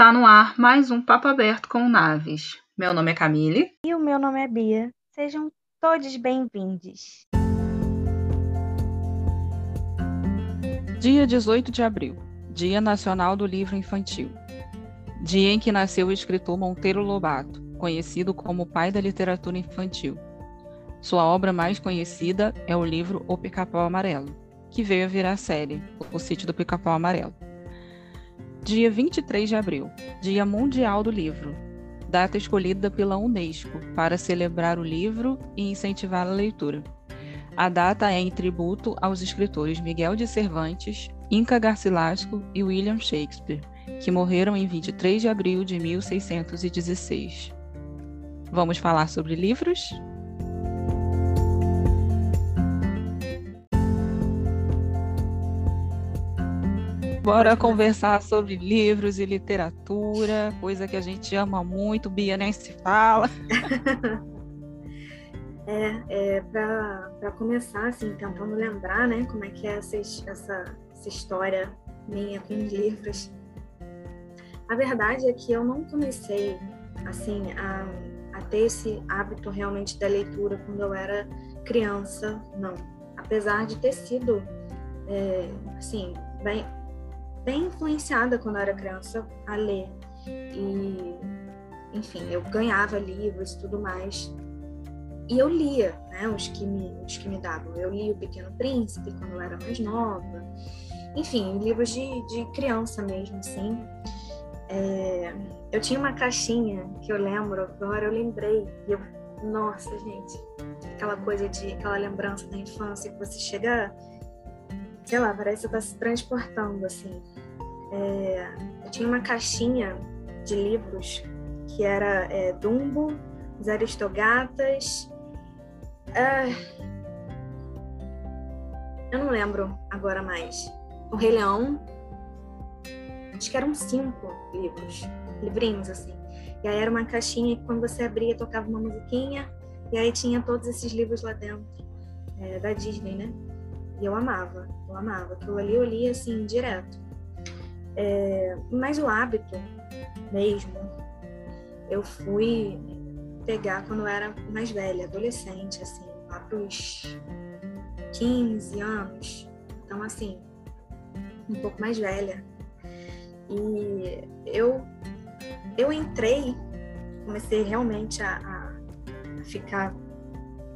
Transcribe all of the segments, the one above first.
Está no ar mais um Papo Aberto com Naves. Meu nome é Camille. E o meu nome é Bia. Sejam todos bem-vindos. Dia 18 de abril, Dia Nacional do Livro Infantil. Dia em que nasceu o escritor Monteiro Lobato, conhecido como pai da literatura infantil. Sua obra mais conhecida é o livro O Pica-Pau Amarelo, que veio a virar série, O Sítio do Pica-Pau Amarelo. Dia 23 de abril, Dia Mundial do Livro, data escolhida pela Unesco para celebrar o livro e incentivar a leitura. A data é em tributo aos escritores Miguel de Cervantes, Inca Garcilasco e William Shakespeare, que morreram em 23 de abril de 1616. Vamos falar sobre livros? Bora conversar sobre livros e literatura, coisa que a gente ama muito, Bia nem se fala. é, é para começar, assim, tentando lembrar, né, como é que é essa, essa, essa história minha com os livros. A verdade é que eu não comecei, assim, a, a ter esse hábito realmente da leitura quando eu era criança, não. Apesar de ter sido, é, assim, bem, bem influenciada quando eu era criança a ler. E, enfim, eu ganhava livros e tudo mais. E eu lia, né, os que me, os que me davam. Eu li O Pequeno Príncipe quando eu era mais nova. Enfim, livros de, de criança mesmo, assim. É, eu tinha uma caixinha que eu lembro, agora eu lembrei. E eu, nossa, gente, aquela coisa de, aquela lembrança da infância que você chega sei lá, parece que você tá se transportando, assim. É, eu tinha uma caixinha de livros que era é, Dumbo, Os Aristogatas. É, eu não lembro agora mais. O Rei Leão. Acho que eram cinco livros, livrinhos, assim. E aí era uma caixinha que quando você abria tocava uma musiquinha, e aí tinha todos esses livros lá dentro, é, da Disney, né? E eu amava, eu amava. Aquilo ali eu lia assim, direto. É, mas o hábito mesmo, eu fui pegar quando eu era mais velha, adolescente, assim, lá pros 15 anos. Então, assim, um pouco mais velha. E eu, eu entrei, comecei realmente a, a ficar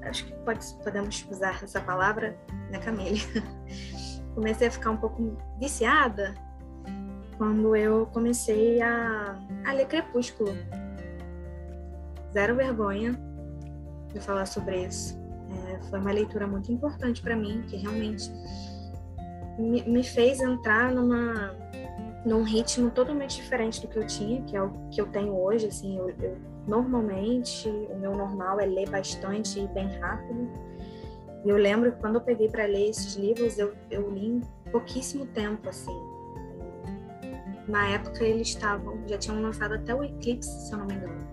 acho que pode, podemos usar essa palavra, né, Camille? comecei a ficar um pouco viciada quando eu comecei a, a ler Crepúsculo. Zero vergonha de falar sobre isso. É, foi uma leitura muito importante para mim, que realmente me, me, fez entrar numa num ritmo totalmente diferente do que eu tinha, que é o que eu tenho hoje. Assim, eu, eu normalmente o meu normal é ler bastante e bem rápido. E eu lembro que quando eu peguei para ler esses livros, eu, eu li em pouquíssimo tempo, assim. Na época eles estavam, já tinham lançado até o Eclipse, se eu não me engano.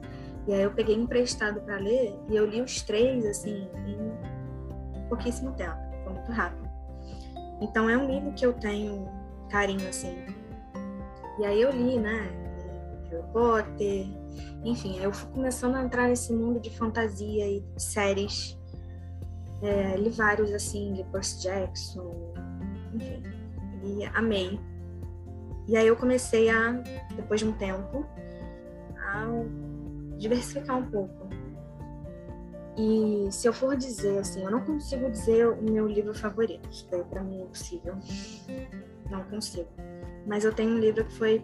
E aí eu peguei emprestado para ler e eu li os três, assim, em pouquíssimo tempo. Foi muito rápido. Então é um livro que eu tenho carinho, assim. E aí eu li, né? Harry Potter, enfim, eu fui começando a entrar nesse mundo de fantasia e séries. É, li vários, assim, de Percy Jackson, enfim, e amei. E aí eu comecei a, depois de um tempo, a diversificar um pouco. E se eu for dizer, assim, eu não consigo dizer o meu livro favorito, isso daí pra mim é impossível. Não consigo. Mas eu tenho um livro que foi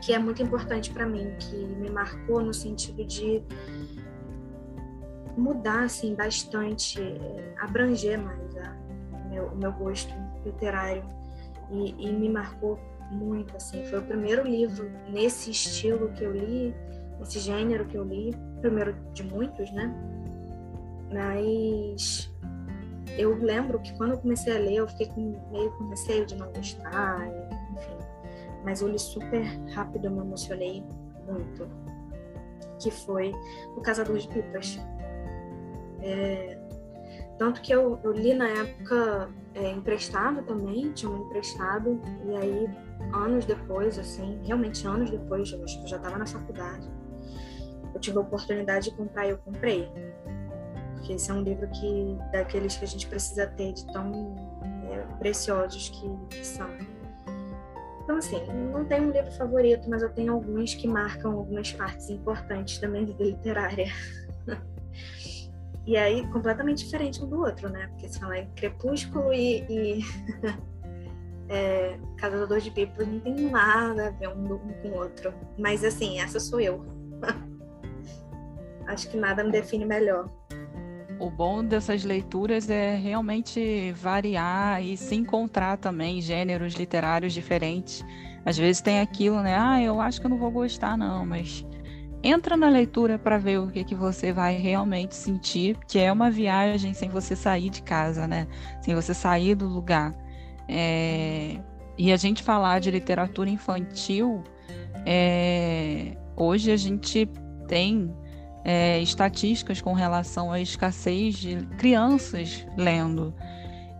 que é muito importante para mim, que me marcou no sentido de mudar assim bastante, eh, abranger mais a, o, meu, o meu gosto literário e, e, me marcou muito assim. Foi o primeiro livro nesse estilo que eu li, nesse gênero que eu li, primeiro de muitos, né? Mas eu lembro que quando eu comecei a ler, eu fiquei com, meio com receio de não gostar, mas eu li super rápido, eu me emocionei muito, que foi O Caçador de Pipas. É, tanto que eu, eu li na época é, emprestado também, tinha um emprestado, e aí anos depois, assim, realmente anos depois, eu acho que eu já estava na faculdade, eu tive a oportunidade de comprar e eu comprei. Porque esse é um livro que daqueles que a gente precisa ter de tão é, preciosos que, que são. Então, assim, não tenho um livro favorito, mas eu tenho alguns que marcam algumas partes importantes da minha vida literária. e aí, completamente diferente um do outro, né? Porque se falar em Crepúsculo e, e é, Caçador de Pipas não tem nada a ver um, um com o outro. Mas, assim, essa sou eu. Acho que nada me define melhor o bom dessas leituras é realmente variar e se encontrar também gêneros literários diferentes. Às vezes tem aquilo, né? Ah, eu acho que eu não vou gostar, não, mas entra na leitura para ver o que, que você vai realmente sentir, que é uma viagem sem você sair de casa, né? Sem você sair do lugar. É... E a gente falar de literatura infantil, é... hoje a gente tem é, estatísticas com relação à escassez de crianças lendo.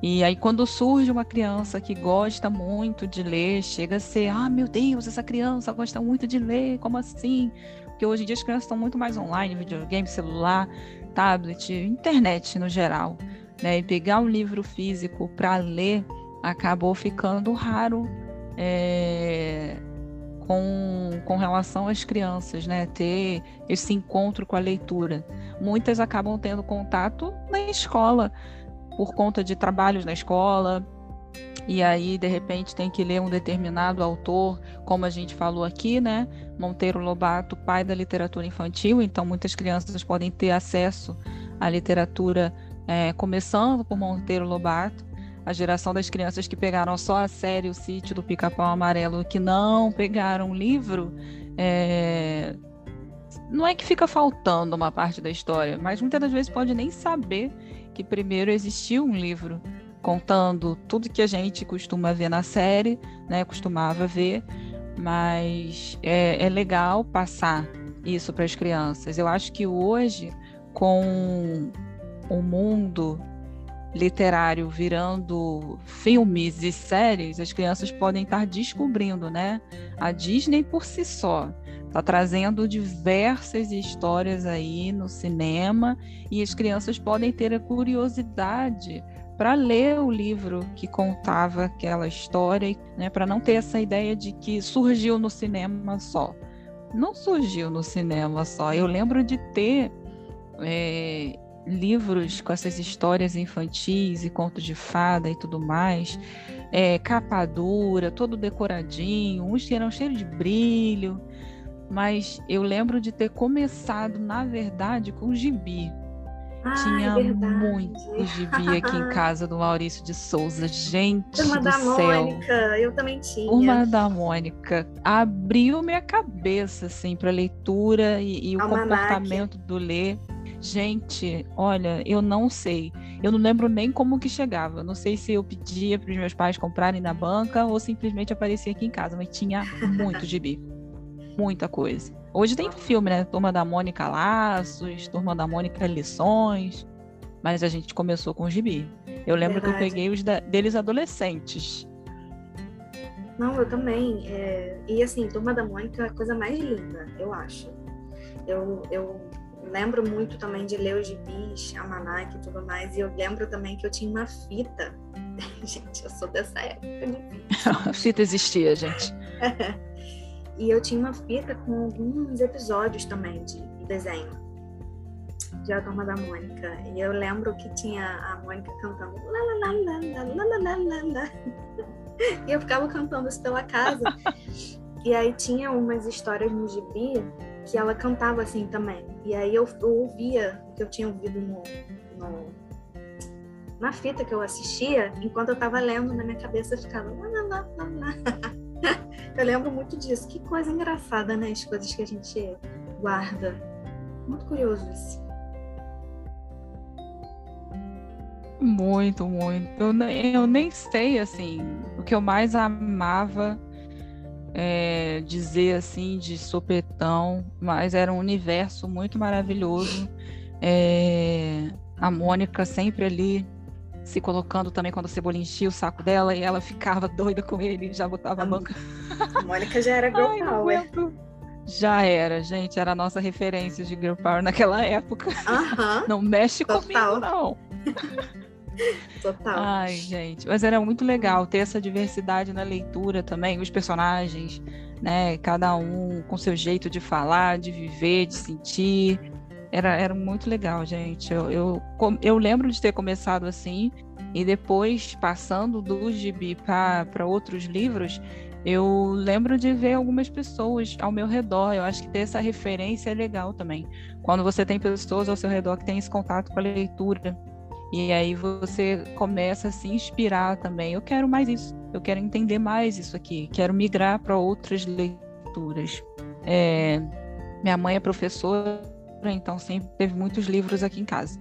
E aí, quando surge uma criança que gosta muito de ler, chega a ser: ah, meu Deus, essa criança gosta muito de ler, como assim? Porque hoje em dia as crianças estão muito mais online videogame, celular, tablet, internet no geral. Né? E pegar um livro físico para ler acabou ficando raro. É com, com relação às crianças, né? Ter esse encontro com a leitura. Muitas acabam tendo contato na escola, por conta de trabalhos na escola, e aí de repente tem que ler um determinado autor, como a gente falou aqui, né? Monteiro Lobato, pai da literatura infantil, então muitas crianças podem ter acesso à literatura é, começando por Monteiro Lobato a geração das crianças que pegaram só a série O Sítio do Pica-Pau Amarelo, que não pegaram o livro, é... não é que fica faltando uma parte da história, mas muitas das vezes pode nem saber que primeiro existiu um livro contando tudo que a gente costuma ver na série, né, costumava ver, mas é, é legal passar isso para as crianças. Eu acho que hoje, com o mundo literário virando filmes e séries, as crianças podem estar descobrindo, né? A Disney por si só está trazendo diversas histórias aí no cinema e as crianças podem ter a curiosidade para ler o livro que contava aquela história, né? Para não ter essa ideia de que surgiu no cinema só. Não surgiu no cinema só. Eu lembro de ter é, livros com essas histórias infantis e contos de fada e tudo mais, é, capa dura, todo decoradinho, uns que eram cheios de brilho, mas eu lembro de ter começado, na verdade, com gibi. Ah, Tinha é muito gibi aqui em casa do Maurício de Souza. Gente Turma do da céu. Mônica, eu também tinha. Uma da Mônica abriu minha cabeça assim para leitura e, e o comportamento do ler. Gente, olha, eu não sei. Eu não lembro nem como que chegava. Não sei se eu pedia para os meus pais comprarem na banca ou simplesmente aparecia aqui em casa, mas tinha muito gibi. Muita coisa. Hoje tem filme, né? Turma da Mônica Laços, Turma da Mônica Lições. Mas a gente começou com gibi. Eu lembro que eu Verdade. peguei os da- deles adolescentes. Não, eu também. é, E assim, Turma da Mônica é a coisa mais linda, eu acho. Eu, eu lembro muito também de ler os gibis, almanac e tudo mais, e eu lembro também que eu tinha uma fita. gente, eu sou dessa época. Né? A fita existia, gente. E eu tinha uma fita com alguns episódios também de desenho de A Turma da Mônica. E eu lembro que tinha a Mônica cantando. E eu ficava cantando isso pela casa. e aí tinha umas histórias no gibi que ela cantava assim também. E aí eu, eu ouvia o que eu tinha ouvido no, no- na fita que eu assistia, enquanto eu tava lendo na minha cabeça ficava. Eu lembro muito disso. Que coisa engraçada, né? As coisas que a gente guarda. Muito curioso isso. Muito, muito. Eu, eu nem sei, assim, o que eu mais amava é, dizer, assim, de sopetão, mas era um universo muito maravilhoso. É, A Mônica sempre ali se colocando também quando a cebola enchia o saco dela e ela ficava doida com ele, já botava a banca. A Mônica já era girl Ai, power. Já era, gente, era a nossa referência de girl power naquela época. Uh -huh. Não mexe Total. comigo, não. Total. Ai, gente, mas era muito legal ter essa diversidade na leitura também, os personagens, né? Cada um com seu jeito de falar, de viver, de sentir. Era, era muito legal, gente. Eu, eu, eu lembro de ter começado assim, e depois, passando do gibi para outros livros, eu lembro de ver algumas pessoas ao meu redor. Eu acho que ter essa referência é legal também. Quando você tem pessoas ao seu redor que têm esse contato com a leitura. E aí você começa a se inspirar também. Eu quero mais isso. Eu quero entender mais isso aqui. Quero migrar para outras leituras. É, minha mãe é professora então sempre teve muitos livros aqui em casa.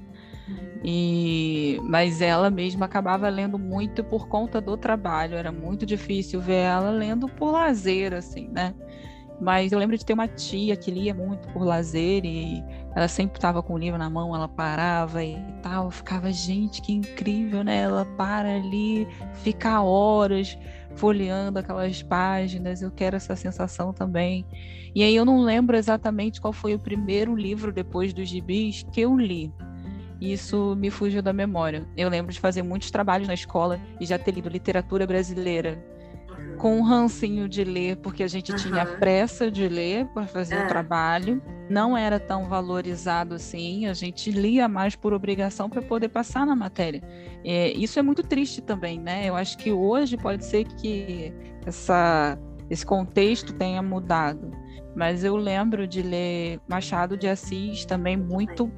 E mas ela mesma acabava lendo muito por conta do trabalho, era muito difícil ver ela lendo por lazer assim, né? Mas eu lembro de ter uma tia que lia muito por lazer e ela sempre estava com o livro na mão, ela parava e tal, ficava, gente, que incrível, né? Ela para ali, fica horas folheando aquelas páginas, eu quero essa sensação também. E aí eu não lembro exatamente qual foi o primeiro livro depois dos gibis que eu li. Isso me fugiu da memória. Eu lembro de fazer muitos trabalhos na escola e já ter lido literatura brasileira com um rancinho de ler, porque a gente uhum. tinha pressa de ler para fazer é. o trabalho. Não era tão valorizado assim, a gente lia mais por obrigação para poder passar na matéria. É, isso é muito triste também, né? Eu acho que hoje pode ser que essa, esse contexto tenha mudado. Mas eu lembro de ler Machado de Assis também muito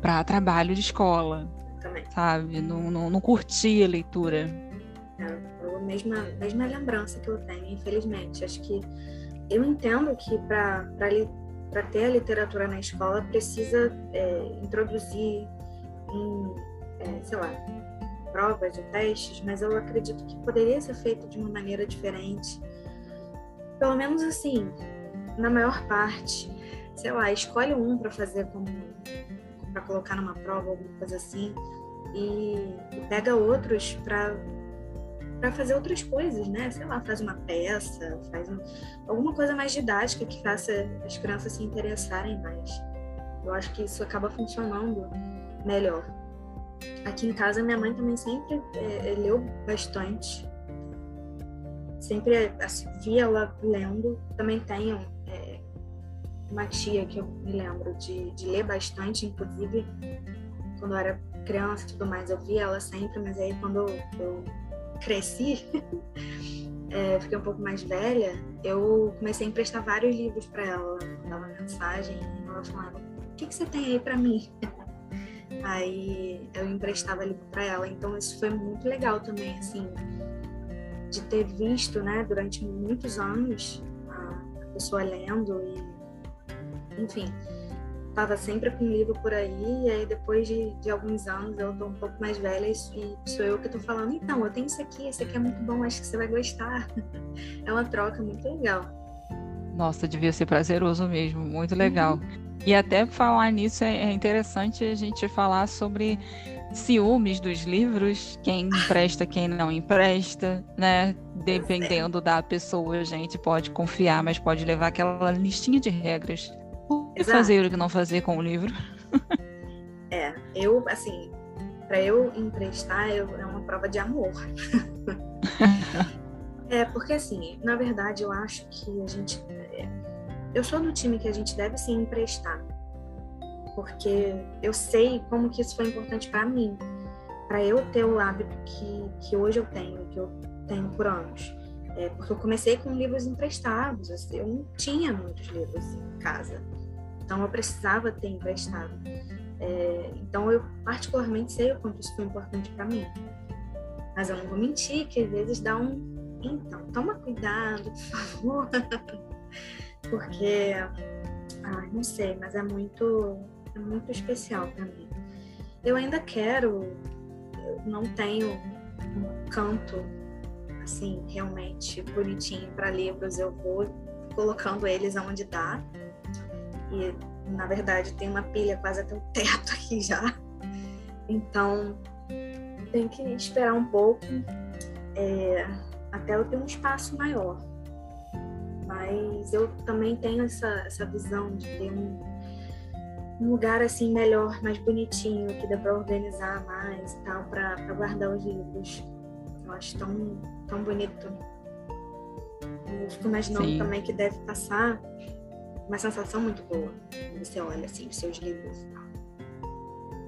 para trabalho de escola. Também. Sabe? Não, não, não curtia a leitura. É mesma, mesma lembrança que eu tenho, infelizmente. Acho que eu entendo que para ter a literatura na escola precisa é, introduzir em, é, sei lá, provas ou testes, mas eu acredito que poderia ser feito de uma maneira diferente. Pelo menos assim, na maior parte, sei lá, escolhe um para fazer como para colocar numa prova, alguma coisa assim, e, pega outros para para fazer outras coisas, né? Sei lá, faz uma peça, faz um, alguma coisa mais didática que faça as crianças se interessarem mais. Eu acho que isso acaba funcionando melhor. Aqui em casa, minha mãe também sempre é, é leu bastante. Sempre assim, via ela lendo. Também tenho é, uma tia que eu me lembro de, de ler bastante, inclusive quando eu era criança e tudo mais, eu via ela sempre, mas aí quando eu cresci, é, fiquei um pouco mais velha, eu comecei a emprestar vários livros para ela. Mandava mensagem e ela falava: O que, que você tem aí para mim? Aí eu emprestava livro para ela. Então isso foi muito legal também, assim, de ter visto, né, durante muitos anos a pessoa lendo e, enfim, estava sempre com um livro por aí, e aí depois de, de alguns anos eu estou um pouco mais velha e sou eu que estou falando, então, eu tenho isso aqui, esse aqui é muito bom, acho que você vai gostar. é uma troca muito legal. Nossa, devia ser prazeroso mesmo, muito legal. Uhum. E até falar nisso é, é interessante a gente falar sobre ciúmes dos livros, quem empresta, quem não empresta, né? Dependendo da pessoa, a gente pode confiar, mas pode levar aquela listinha de regras e fazer o que não fazer com o livro. é, eu, assim, para eu emprestar eu, é uma prova de amor. é, porque assim, na verdade eu acho que a gente. É, eu sou do time que a gente deve se emprestar. Porque eu sei como que isso foi importante para mim. Para eu ter o hábito que, que hoje eu tenho, que eu tenho por anos. É, porque eu comecei com livros emprestados, assim, eu não tinha muitos livros em casa. Então eu precisava ter emprestado. É, então eu particularmente sei o quanto isso foi importante para mim. Mas eu não vou mentir que às vezes dá um então, toma cuidado, por favor. Porque ah, não sei, mas é muito é muito especial para mim. Eu ainda quero, eu não tenho um canto assim realmente bonitinho para livros, eu vou colocando eles aonde dá e na verdade tem uma pilha quase até o teto aqui já. Então, tem que esperar um pouco é, até eu ter um espaço maior. Mas eu também tenho essa, essa visão de ter um, um lugar assim melhor, mais bonitinho, que dá para organizar mais e tal, para guardar os livros. Eu acho tão, tão bonito. Eu fico imaginando Sim. também que deve passar uma sensação muito boa quando você olha assim os seus livros.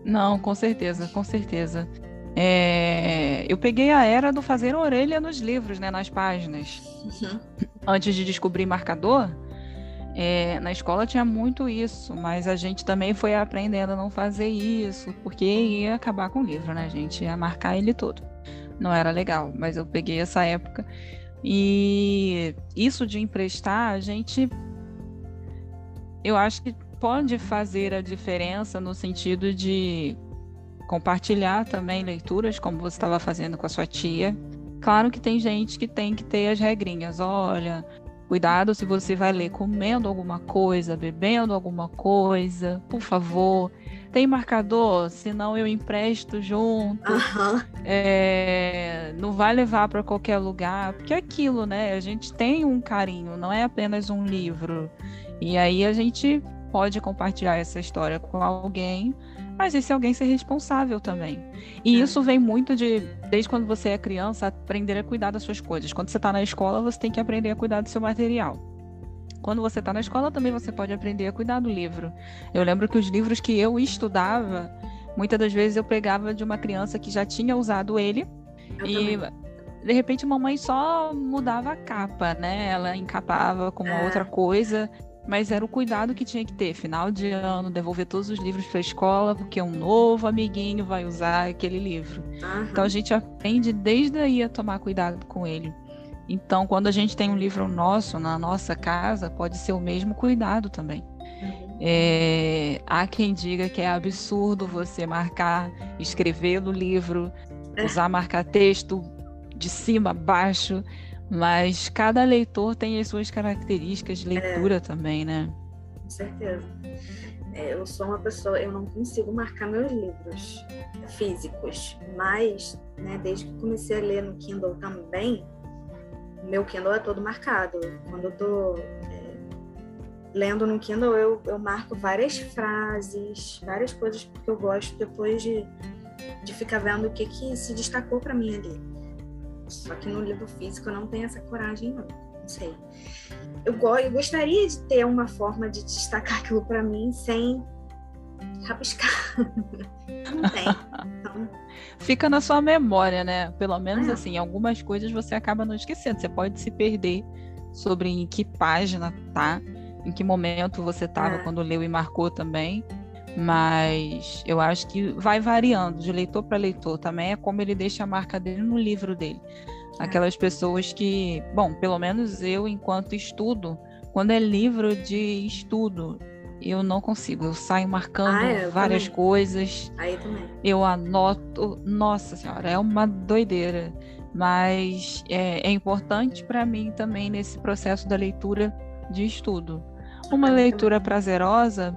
Não, com certeza, com certeza. É, eu peguei a era do fazer orelha nos livros, né, nas páginas. Uhum. Antes de descobrir marcador, é, na escola tinha muito isso, mas a gente também foi aprendendo a não fazer isso, porque ia acabar com o livro, né, gente? Ia marcar ele todo. Não era legal, mas eu peguei essa época. E isso de emprestar, a gente. Eu acho que pode fazer a diferença no sentido de compartilhar também leituras, como você estava fazendo com a sua tia. Claro que tem gente que tem que ter as regrinhas. Olha, cuidado se você vai ler comendo alguma coisa, bebendo alguma coisa, por favor. Tem marcador, senão eu empresto junto. Uhum. É, não vai levar para qualquer lugar, porque é aquilo, né? A gente tem um carinho, não é apenas um livro. E aí a gente pode compartilhar essa história com alguém mas esse alguém ser responsável também. E é. isso vem muito de, desde quando você é criança, aprender a cuidar das suas coisas. Quando você está na escola, você tem que aprender a cuidar do seu material. Quando você está na escola, também você pode aprender a cuidar do livro. Eu lembro que os livros que eu estudava, muitas das vezes eu pegava de uma criança que já tinha usado ele eu e também. de repente a mamãe só mudava a capa, né? Ela encapava com uma é. outra coisa mas era o cuidado que tinha que ter. Final de ano, devolver todos os livros para a escola, porque um novo amiguinho vai usar aquele livro. Uhum. Então a gente aprende desde aí a tomar cuidado com ele. Então, quando a gente tem um livro nosso na nossa casa, pode ser o mesmo cuidado também. Uhum. É, há quem diga que é absurdo você marcar, escrever no livro, é. usar marcar texto de cima a baixo. Mas cada leitor tem as suas características de leitura é, também, né? Com certeza. É, eu sou uma pessoa, eu não consigo marcar meus livros físicos, mas né, desde que comecei a ler no Kindle também, meu Kindle é todo marcado. Quando eu tô é, lendo no Kindle, eu, eu marco várias frases, várias coisas que eu gosto depois de, de ficar vendo o que, que se destacou para mim ali. Só que no livro físico eu não tenho essa coragem, não. Não sei. Eu, go eu gostaria de ter uma forma de destacar aquilo para mim sem rabiscar. não tem. Então... Fica na sua memória, né? Pelo menos ah. assim, algumas coisas você acaba não esquecendo. Você pode se perder sobre em que página tá, em que momento você estava ah. quando leu e marcou também mas eu acho que vai variando de leitor para leitor. Também é como ele deixa a marca dele no livro dele. É. aquelas pessoas que bom pelo menos eu enquanto estudo quando é livro de estudo eu não consigo. Eu saio marcando ah, é, várias também. coisas. Aí também. eu anoto. Nossa senhora é uma doideira. Mas é, é importante para mim também nesse processo da leitura de estudo. Uma leitura prazerosa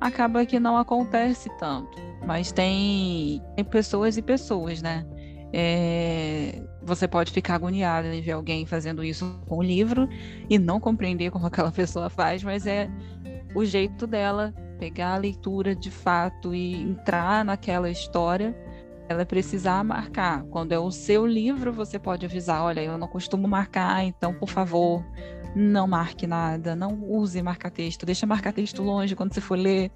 acaba que não acontece tanto. Mas tem, tem pessoas e pessoas, né? É, você pode ficar agoniado em ver alguém fazendo isso com o livro e não compreender como aquela pessoa faz, mas é o jeito dela pegar a leitura de fato e entrar naquela história. Ela precisar marcar. Quando é o seu livro, você pode avisar: olha, eu não costumo marcar, então, por favor, não marque nada, não use marca-texto, deixa marca-texto longe quando você for ler,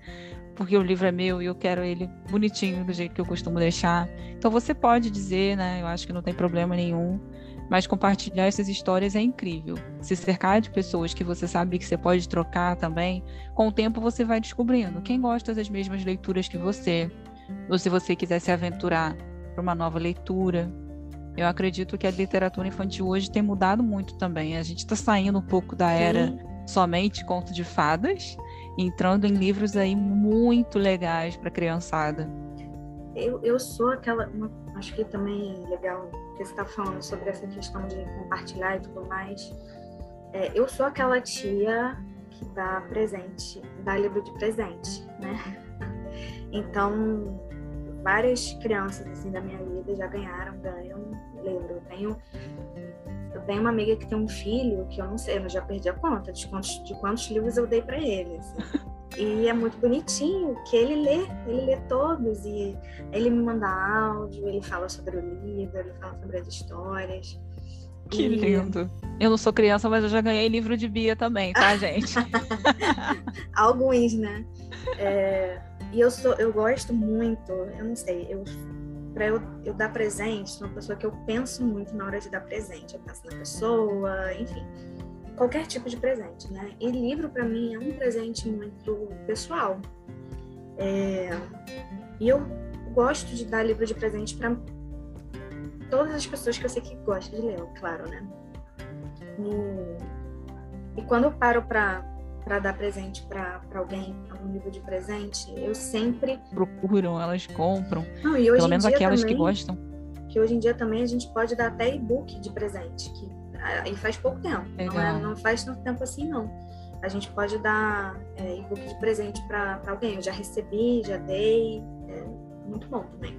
porque o livro é meu e eu quero ele bonitinho do jeito que eu costumo deixar. Então você pode dizer, né? Eu acho que não tem problema nenhum, mas compartilhar essas histórias é incrível. Se cercar de pessoas que você sabe que você pode trocar também, com o tempo você vai descobrindo quem gosta das mesmas leituras que você, ou se você quiser se aventurar para uma nova leitura, eu acredito que a literatura infantil hoje tem mudado muito também. A gente está saindo um pouco da era Sim. somente conto de fadas, entrando em livros aí muito legais para criançada. Eu, eu sou aquela, uma, acho que também é legal que você está falando sobre essa questão de compartilhar e tudo mais. É, eu sou aquela tia que dá presente, dá livro de presente, né? Então, várias crianças assim da minha vida já ganharam, ganham livro. Eu tenho eu tenho uma amiga que tem um filho que eu não sei, eu já perdi a conta de quantos, de quantos livros eu dei para ele. Assim. E é muito bonitinho que ele lê, ele lê todos e ele me manda áudio, ele fala sobre o livro, ele fala sobre as histórias. Que e... lindo. Eu não sou criança, mas eu já ganhei livro de Bia também, tá, gente? Alguns, né? É... E eu sou, eu gosto muito, eu não sei, eu para eu, eu dar presente, sou uma pessoa que eu penso muito na hora de dar presente. Eu penso na pessoa, enfim qualquer tipo de presente, né? E livro para mim é um presente muito pessoal. É... E eu gosto de dar livro de presente para todas as pessoas que eu sei que gostam de ler, claro, né? E, e quando eu paro para para dar presente para alguém, algum livro de presente, eu sempre procuram, elas compram. Não, Pelo menos aquelas também, que gostam. Que hoje em dia também a gente pode dar até e-book de presente, que e faz pouco tempo, não, é, não, faz tanto tempo assim não. A gente pode dar é, e-book de presente para alguém. Eu já recebi, já dei, é muito bom também.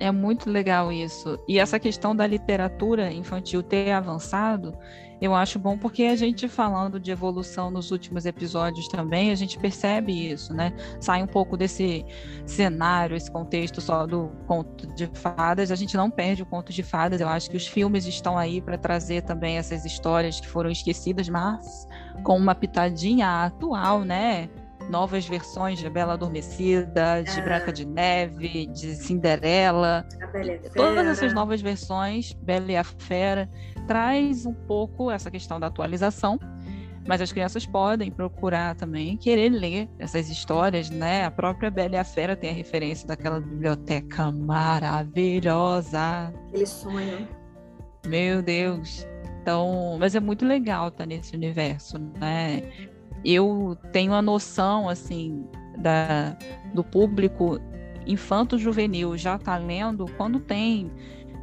É muito legal isso. E essa questão da literatura infantil ter avançado, eu acho bom porque a gente falando de evolução nos últimos episódios também, a gente percebe isso, né? Sai um pouco desse cenário, esse contexto só do conto de fadas, a gente não perde o conto de fadas. Eu acho que os filmes estão aí para trazer também essas histórias que foram esquecidas, mas com uma pitadinha atual, né? Novas versões de Bela Adormecida, de ah. Branca de Neve, de Cinderela. Todas essas novas versões, Bela e a Fera, traz um pouco essa questão da atualização. Mas as crianças podem procurar também, querer ler essas histórias, né? A própria Bela e a Fera tem a referência daquela biblioteca maravilhosa. Aquele sonho. Meu Deus. Então, mas é muito legal estar nesse universo, né? Eu tenho a noção assim da, do público infanto-juvenil já está lendo quando tem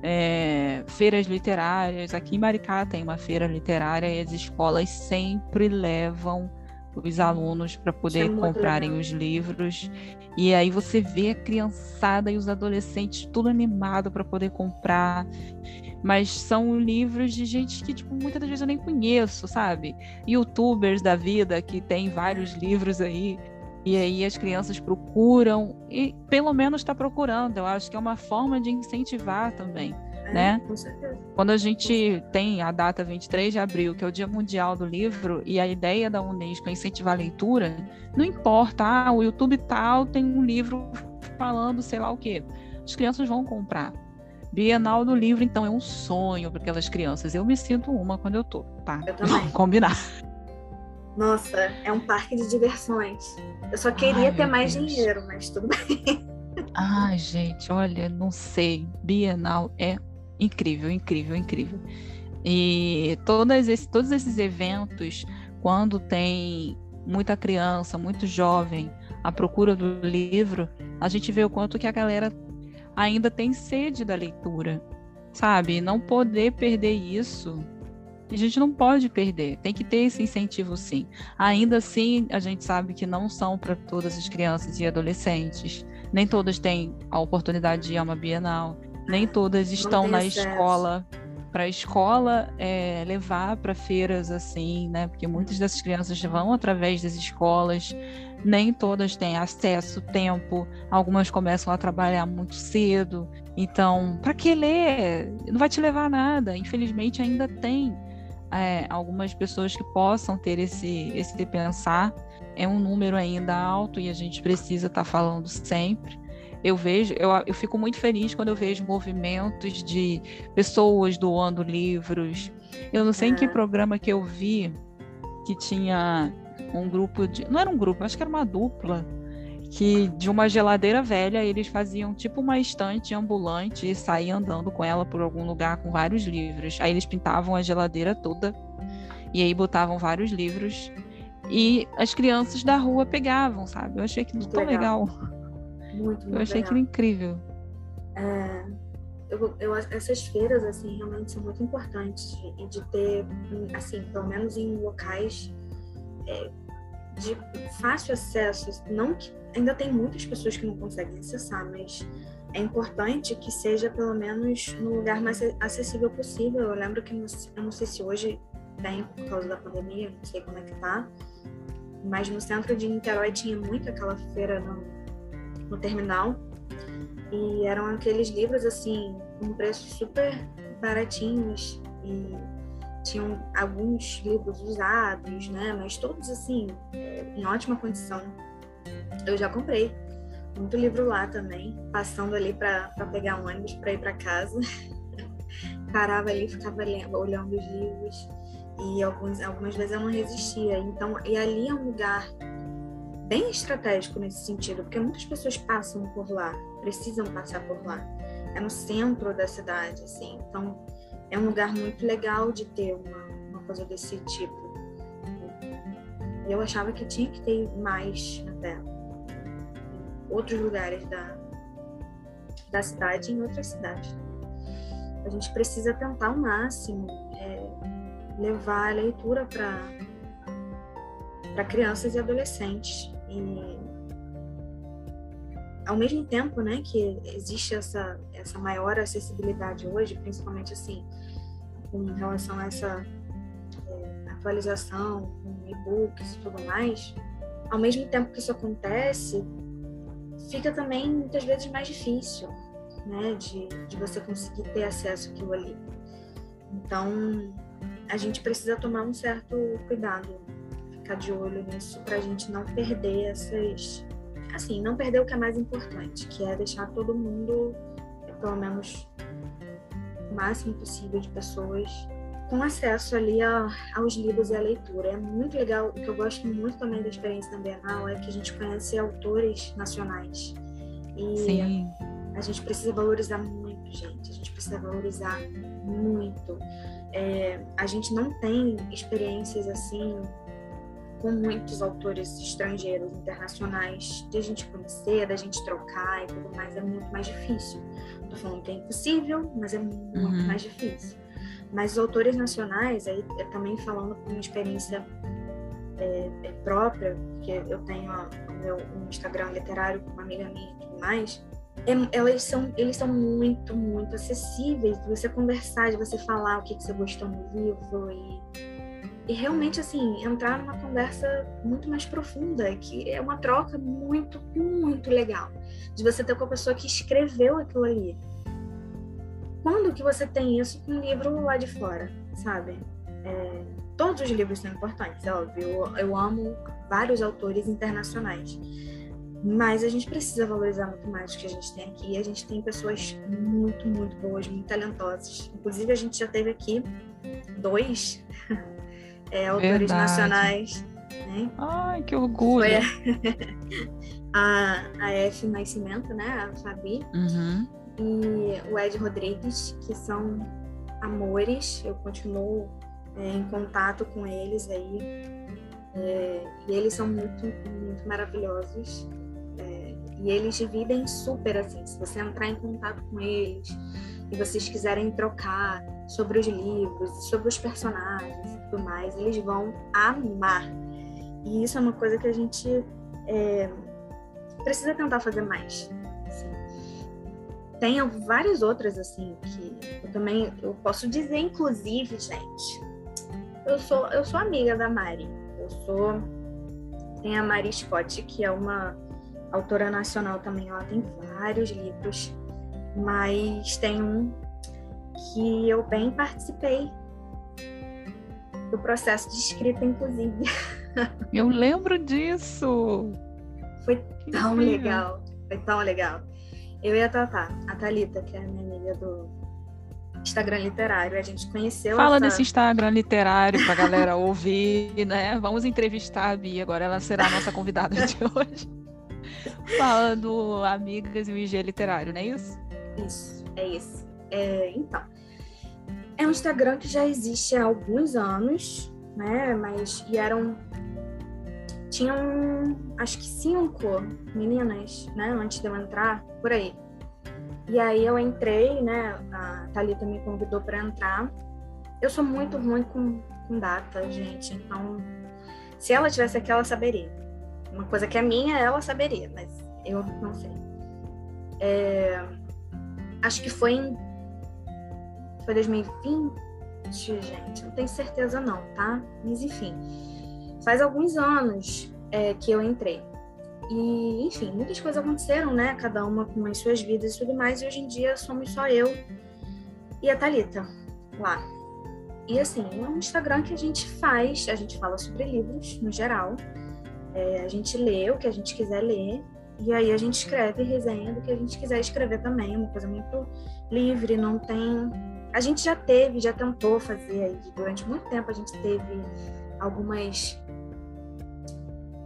é, feiras literárias. Aqui em Maricá tem uma feira literária e as escolas sempre levam os alunos para poder é comprarem os livros. E aí você vê a criançada e os adolescentes tudo animado para poder comprar mas são livros de gente que, tipo, muitas das vezes eu nem conheço, sabe? Youtubers da vida que tem vários livros aí. E aí as crianças procuram, e pelo menos está procurando. Eu acho que é uma forma de incentivar também. É, né? Com certeza. Quando a gente tem a data 23 de abril, que é o Dia Mundial do Livro, e a ideia da Unesco é incentivar a leitura, não importa, ah, o YouTube tal tem um livro falando sei lá o quê. As crianças vão comprar. Bienal do livro, então, é um sonho para aquelas crianças. Eu me sinto uma quando eu tô, tá? Eu também. Vamos combinar. Nossa, é um parque de diversões. Eu só queria Ai, ter mais Deus. dinheiro, mas tudo bem. Ai, gente, olha, não sei. Bienal é incrível, incrível, incrível. E todos esses, todos esses eventos, quando tem muita criança, muito jovem, à procura do livro, a gente vê o quanto que a galera ainda tem sede da leitura, sabe? Não poder perder isso. A gente não pode perder, tem que ter esse incentivo sim. Ainda assim, a gente sabe que não são para todas as crianças e adolescentes. Nem todas têm a oportunidade de ir a uma Bienal, nem todas estão na acesso. escola para a escola é, levar para feiras assim, né? Porque muitas dessas crianças vão através das escolas nem todas têm acesso, tempo, algumas começam a trabalhar muito cedo. Então, para que ler? Não vai te levar a nada. Infelizmente, ainda tem é, algumas pessoas que possam ter esse, esse pensar. É um número ainda alto e a gente precisa estar tá falando sempre. Eu vejo, eu, eu fico muito feliz quando eu vejo movimentos de pessoas doando livros. Eu não sei em que é. programa que eu vi que tinha um grupo de. Não era um grupo, acho que era uma dupla. Que de uma geladeira velha eles faziam tipo uma estante ambulante e saíam andando com ela por algum lugar com vários livros. Aí eles pintavam a geladeira toda e aí botavam vários livros e as crianças da rua pegavam, sabe? Eu achei aquilo tão legal. legal. Muito, muito Eu achei legal. aquilo incrível. É, eu, eu, essas feiras, assim, realmente são muito importantes e de ter, assim, pelo menos em locais é, de fácil acesso, não que ainda tem muitas pessoas que não conseguem acessar, mas é importante que seja pelo menos no lugar mais acessível possível. Eu lembro que eu não sei se hoje tem por causa da pandemia, não sei como é que tá, mas no centro de Niterói tinha muito aquela feira no, no terminal e eram aqueles livros assim com preços super baratinhos e tinham alguns livros usados, né? Mas todos assim em ótima condição. Eu já comprei muito livro lá também, passando ali para pegar um ônibus para ir para casa. Parava ali, ficava lendo, olhando os livros e alguns, algumas vezes eu não resistia. Então, e ali é um lugar bem estratégico nesse sentido, porque muitas pessoas passam por lá, precisam passar por lá. É no centro da cidade, assim. Então, é um lugar muito legal de ter uma, uma coisa desse tipo. E eu achava que tinha que ter mais até outros lugares da, da cidade em outras cidades. A gente precisa tentar o máximo é, levar a leitura para crianças e adolescentes. E ao mesmo tempo, né, que existe essa essa maior acessibilidade hoje, principalmente assim, com relação a essa atualização, com e-books e tudo mais, ao mesmo tempo que isso acontece, fica também muitas vezes mais difícil, né, de, de você conseguir ter acesso àquilo ali. Então, a gente precisa tomar um certo cuidado, ficar de olho nisso, para a gente não perder essas. Assim, não perder o que é mais importante, que é deixar todo mundo, pelo menos máximo possível de pessoas com acesso ali a, aos livros e à leitura. É muito legal, o que eu gosto muito também da experiência da Bienal é que a gente conhece autores nacionais. E Sim. a gente precisa valorizar muito, gente. A gente precisa valorizar muito. É, a gente não tem experiências assim com muitos autores estrangeiros, internacionais, de a gente conhecer, da gente trocar e tudo mais, é muito mais difícil. Não tô falando que é impossível, mas é muito uhum. mais difícil. Mas os autores nacionais, aí também falando com uma experiência é, é, própria, porque eu tenho a, o meu um Instagram literário com uma amiga minha e tudo mais, é, elas são, eles são muito, muito acessíveis de você conversar, de você falar o que, que você gostou no livro e, e realmente, assim, entrar numa conversa muito mais profunda, que é uma troca muito, muito legal. De você ter com a pessoa que escreveu aquilo ali quando que você tem isso com um livro lá de fora, sabe? É, todos os livros são importantes, é óbvio. Eu, eu amo vários autores internacionais. Mas a gente precisa valorizar muito mais o que a gente tem aqui. A gente tem pessoas muito, muito boas, muito talentosas. Inclusive, a gente já teve aqui dois é, autores Verdade. nacionais. Né? Ai, que orgulho! Foi a, a F Nascimento, né? A Fabi. Uhum e o Ed Rodrigues, que são amores. Eu continuo é, em contato com eles aí. É, e eles são muito, muito maravilhosos. É, e eles dividem super assim. Se você entrar em contato com eles e vocês quiserem trocar sobre os livros, sobre os personagens tudo mais, eles vão amar. E isso é uma coisa que a gente é, precisa tentar fazer mais tem várias outras, assim, que eu também eu posso dizer, inclusive, gente. Eu sou, eu sou amiga da Mari. Eu sou. Tem a Mari Scott, que é uma autora nacional também. Ela tem vários livros, mas tem um que eu bem participei do processo de escrita, inclusive. Eu lembro disso. Foi tão legal. Foi tão legal. Eu e a Tatá, a Thalita, que é a minha amiga do Instagram literário, a gente conheceu Fala essa... desse Instagram literário pra galera ouvir, né? Vamos entrevistar a Bia agora, ela será a nossa convidada de hoje. Falando amigas e o IG literário, não é isso? Isso, é isso. É, então, é um Instagram que já existe há alguns anos, né? Mas e eram tinham acho que cinco meninas, né, antes de eu entrar, por aí. E aí eu entrei, né, a Thalita me convidou para entrar. Eu sou muito ruim com, com data, gente, então se ela tivesse aqui, ela saberia. uma coisa que é minha, ela saberia, mas eu não sei. É, acho que foi em foi 2020, gente, não tenho certeza não, tá? Mas enfim, faz alguns anos é, que eu entrei. E, enfim, muitas coisas aconteceram, né? Cada uma com as suas vidas e tudo mais. E hoje em dia somos só eu e a Thalita lá. E assim, é um Instagram que a gente faz, a gente fala sobre livros no geral. É, a gente lê o que a gente quiser ler. E aí a gente escreve resenha do que a gente quiser escrever também. É uma coisa muito livre, não tem. A gente já teve, já tentou fazer aí, durante muito tempo a gente teve algumas.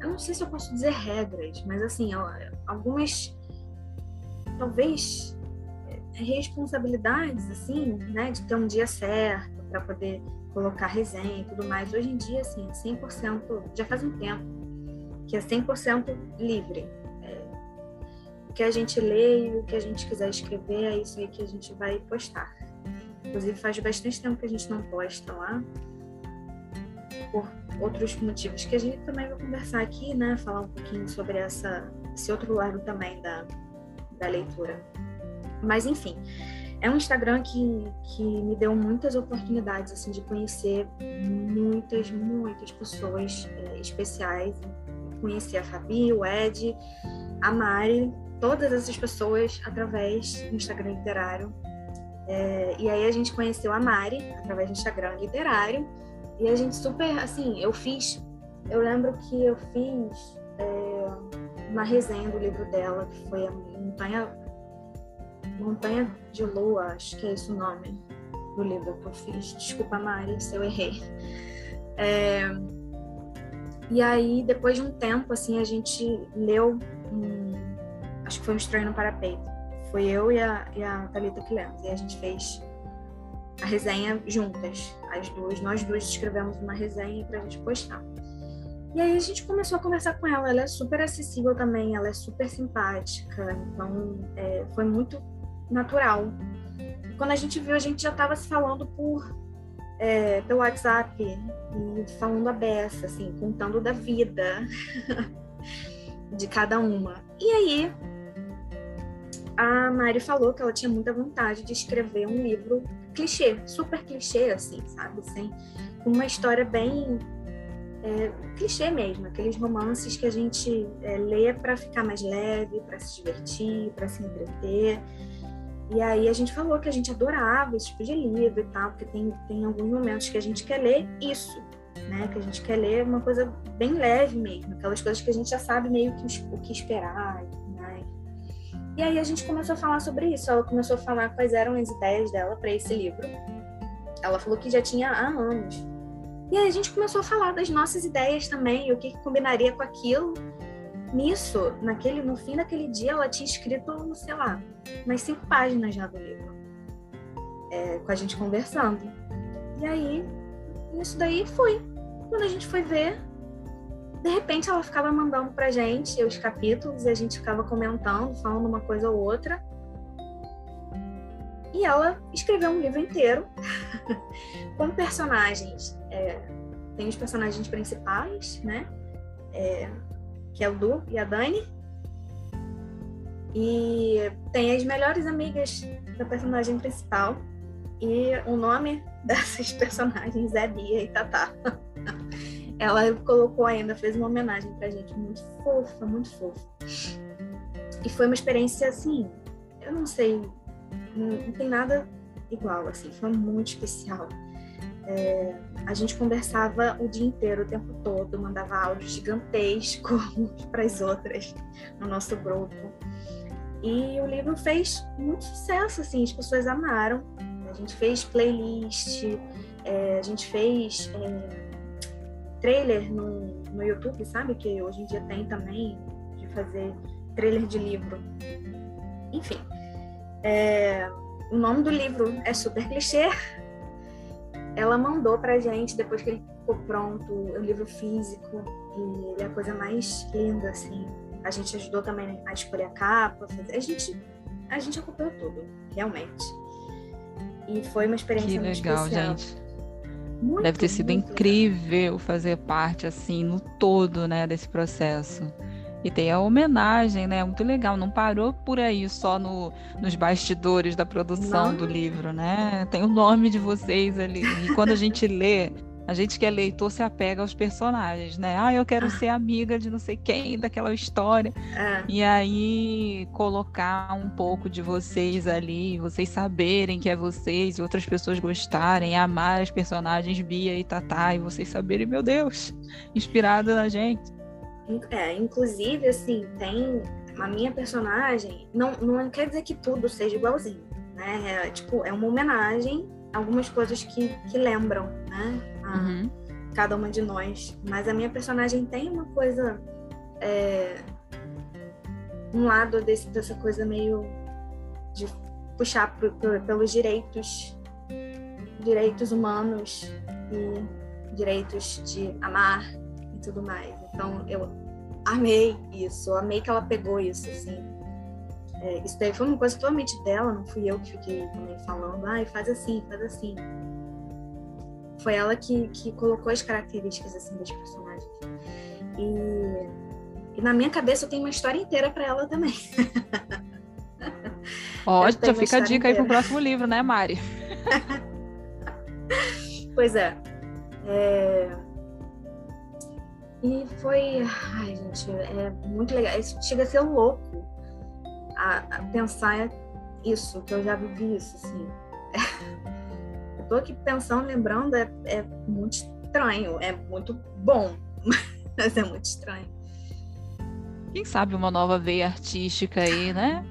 Eu não sei se eu posso dizer regras, mas assim, algumas. Talvez responsabilidades, assim, né, de ter um dia certo para poder colocar resenha e tudo mais. Hoje em dia, assim, é 100%, já faz um tempo, que é 100% livre. É, o que a gente lê e o que a gente quiser escrever é isso aí que a gente vai postar. Inclusive, faz bastante tempo que a gente não posta lá, por outros motivos que a gente também vai conversar aqui, né? Falar um pouquinho sobre essa, esse outro lado também da, da leitura. Mas enfim, é um Instagram que, que me deu muitas oportunidades assim de conhecer muitas, muitas pessoas é, especiais. Conheci a Fabi, o Ed, a Mari, todas essas pessoas através do Instagram literário. É, e aí a gente conheceu a Mari através do Instagram literário. E a gente super, assim, eu fiz, eu lembro que eu fiz é, uma resenha do livro dela, que foi a Montanha Montanha de Lua, acho que é esse o nome do livro que eu fiz. Desculpa, Mari, se eu errei. É... E aí, depois de um tempo, assim, a gente leu, acho que foi um Estranho no Parapeito. Foi eu e a, e a Thalita que lemos. E a gente fez a resenha juntas, as duas. Nós duas escrevemos uma resenha pra gente postar. E aí a gente começou a conversar com ela. Ela é super acessível também, ela é super simpática. Então, é, foi muito natural. Quando a gente viu, a gente já estava se falando por é, pelo WhatsApp e falando a beça, assim, contando da vida de cada uma. E aí a Mari falou que ela tinha muita vontade de escrever um livro clichê, super clichê, assim, sabe? Assim, uma história bem é, clichê mesmo, aqueles romances que a gente é, lê para ficar mais leve, para se divertir, para se entreter. E aí a gente falou que a gente adorava esse tipo de livro e tal, porque tem, tem alguns momentos que a gente quer ler isso, né? Que a gente quer ler uma coisa bem leve mesmo, aquelas coisas que a gente já sabe meio que o que esperar e. E aí a gente começou a falar sobre isso, ela começou a falar quais eram as ideias dela para esse livro. Ela falou que já tinha há anos. E aí a gente começou a falar das nossas ideias também, o que, que combinaria com aquilo. Nisso, naquele, no fim daquele dia, ela tinha escrito, sei lá, umas cinco páginas já do livro, é, com a gente conversando. E aí, isso daí foi. Quando a gente foi ver, de repente ela ficava mandando pra gente os capítulos e a gente ficava comentando, falando uma coisa ou outra. E ela escreveu um livro inteiro com personagens. É, tem os personagens principais, né? É, que é o Du e a Dani. E tem as melhores amigas da personagem principal. E o nome dessas personagens é Bia e Tatá. Ela colocou ainda, fez uma homenagem pra gente muito fofa, muito fofa. E foi uma experiência assim, eu não sei, não, não tem nada igual, assim, foi muito especial. É, a gente conversava o dia inteiro, o tempo todo, mandava áudios gigantescos para as outras no nosso grupo. E o livro fez muito sucesso, assim, as pessoas amaram. A gente fez playlist, é, a gente fez é, trailer no, no YouTube, sabe? Que hoje em dia tem também, de fazer trailer de livro. Enfim, é, o nome do livro é super clichê, ela mandou pra gente, depois que ele ficou pronto, o livro físico, e ele é a coisa mais linda, assim. A gente ajudou também a escolher a capa, a gente, a gente acompanhou tudo, realmente. E foi uma experiência que muito legal, especial. gente. Muito, Deve ter sido incrível legal. fazer parte, assim, no todo, né, desse processo. E tem a homenagem, né? Muito legal. Não parou por aí só no, nos bastidores da produção Não. do livro, né? Tem o nome de vocês ali. E quando a gente lê, a gente que é leitor se apega aos personagens, né? Ah, eu quero ah. ser amiga de não sei quem, daquela história. É. E aí colocar um pouco de vocês ali, vocês saberem que é vocês e outras pessoas gostarem, amar as personagens Bia e Tatá, e vocês saberem, meu Deus, inspirada na gente. É, inclusive, assim, tem a minha personagem, não, não quer dizer que tudo seja igualzinho, né? É, tipo, é uma homenagem algumas coisas que, que lembram, né? a uhum. cada uma de nós. Mas a minha personagem tem uma coisa. É, um lado desse, dessa coisa meio de puxar pro, pro, pelos direitos direitos humanos e direitos de amar e tudo mais. Então eu amei isso, amei que ela pegou isso, assim. É, isso daí foi uma coisa totalmente dela, não fui eu que fiquei também falando, ai, faz assim, faz assim foi ela que, que colocou as características assim dos personagens. E, e na minha cabeça eu tenho uma história inteira para ela também. Ó, já fica a dica inteira. aí pro próximo livro, né, Mari? pois é. é. E foi. Ai, gente, é muito legal. Chega a ser louco a, a pensar isso, que eu já vivi isso, assim tô aqui pensando, lembrando, é, é muito estranho, é muito bom, mas é muito estranho. Quem sabe uma nova veia artística aí, né?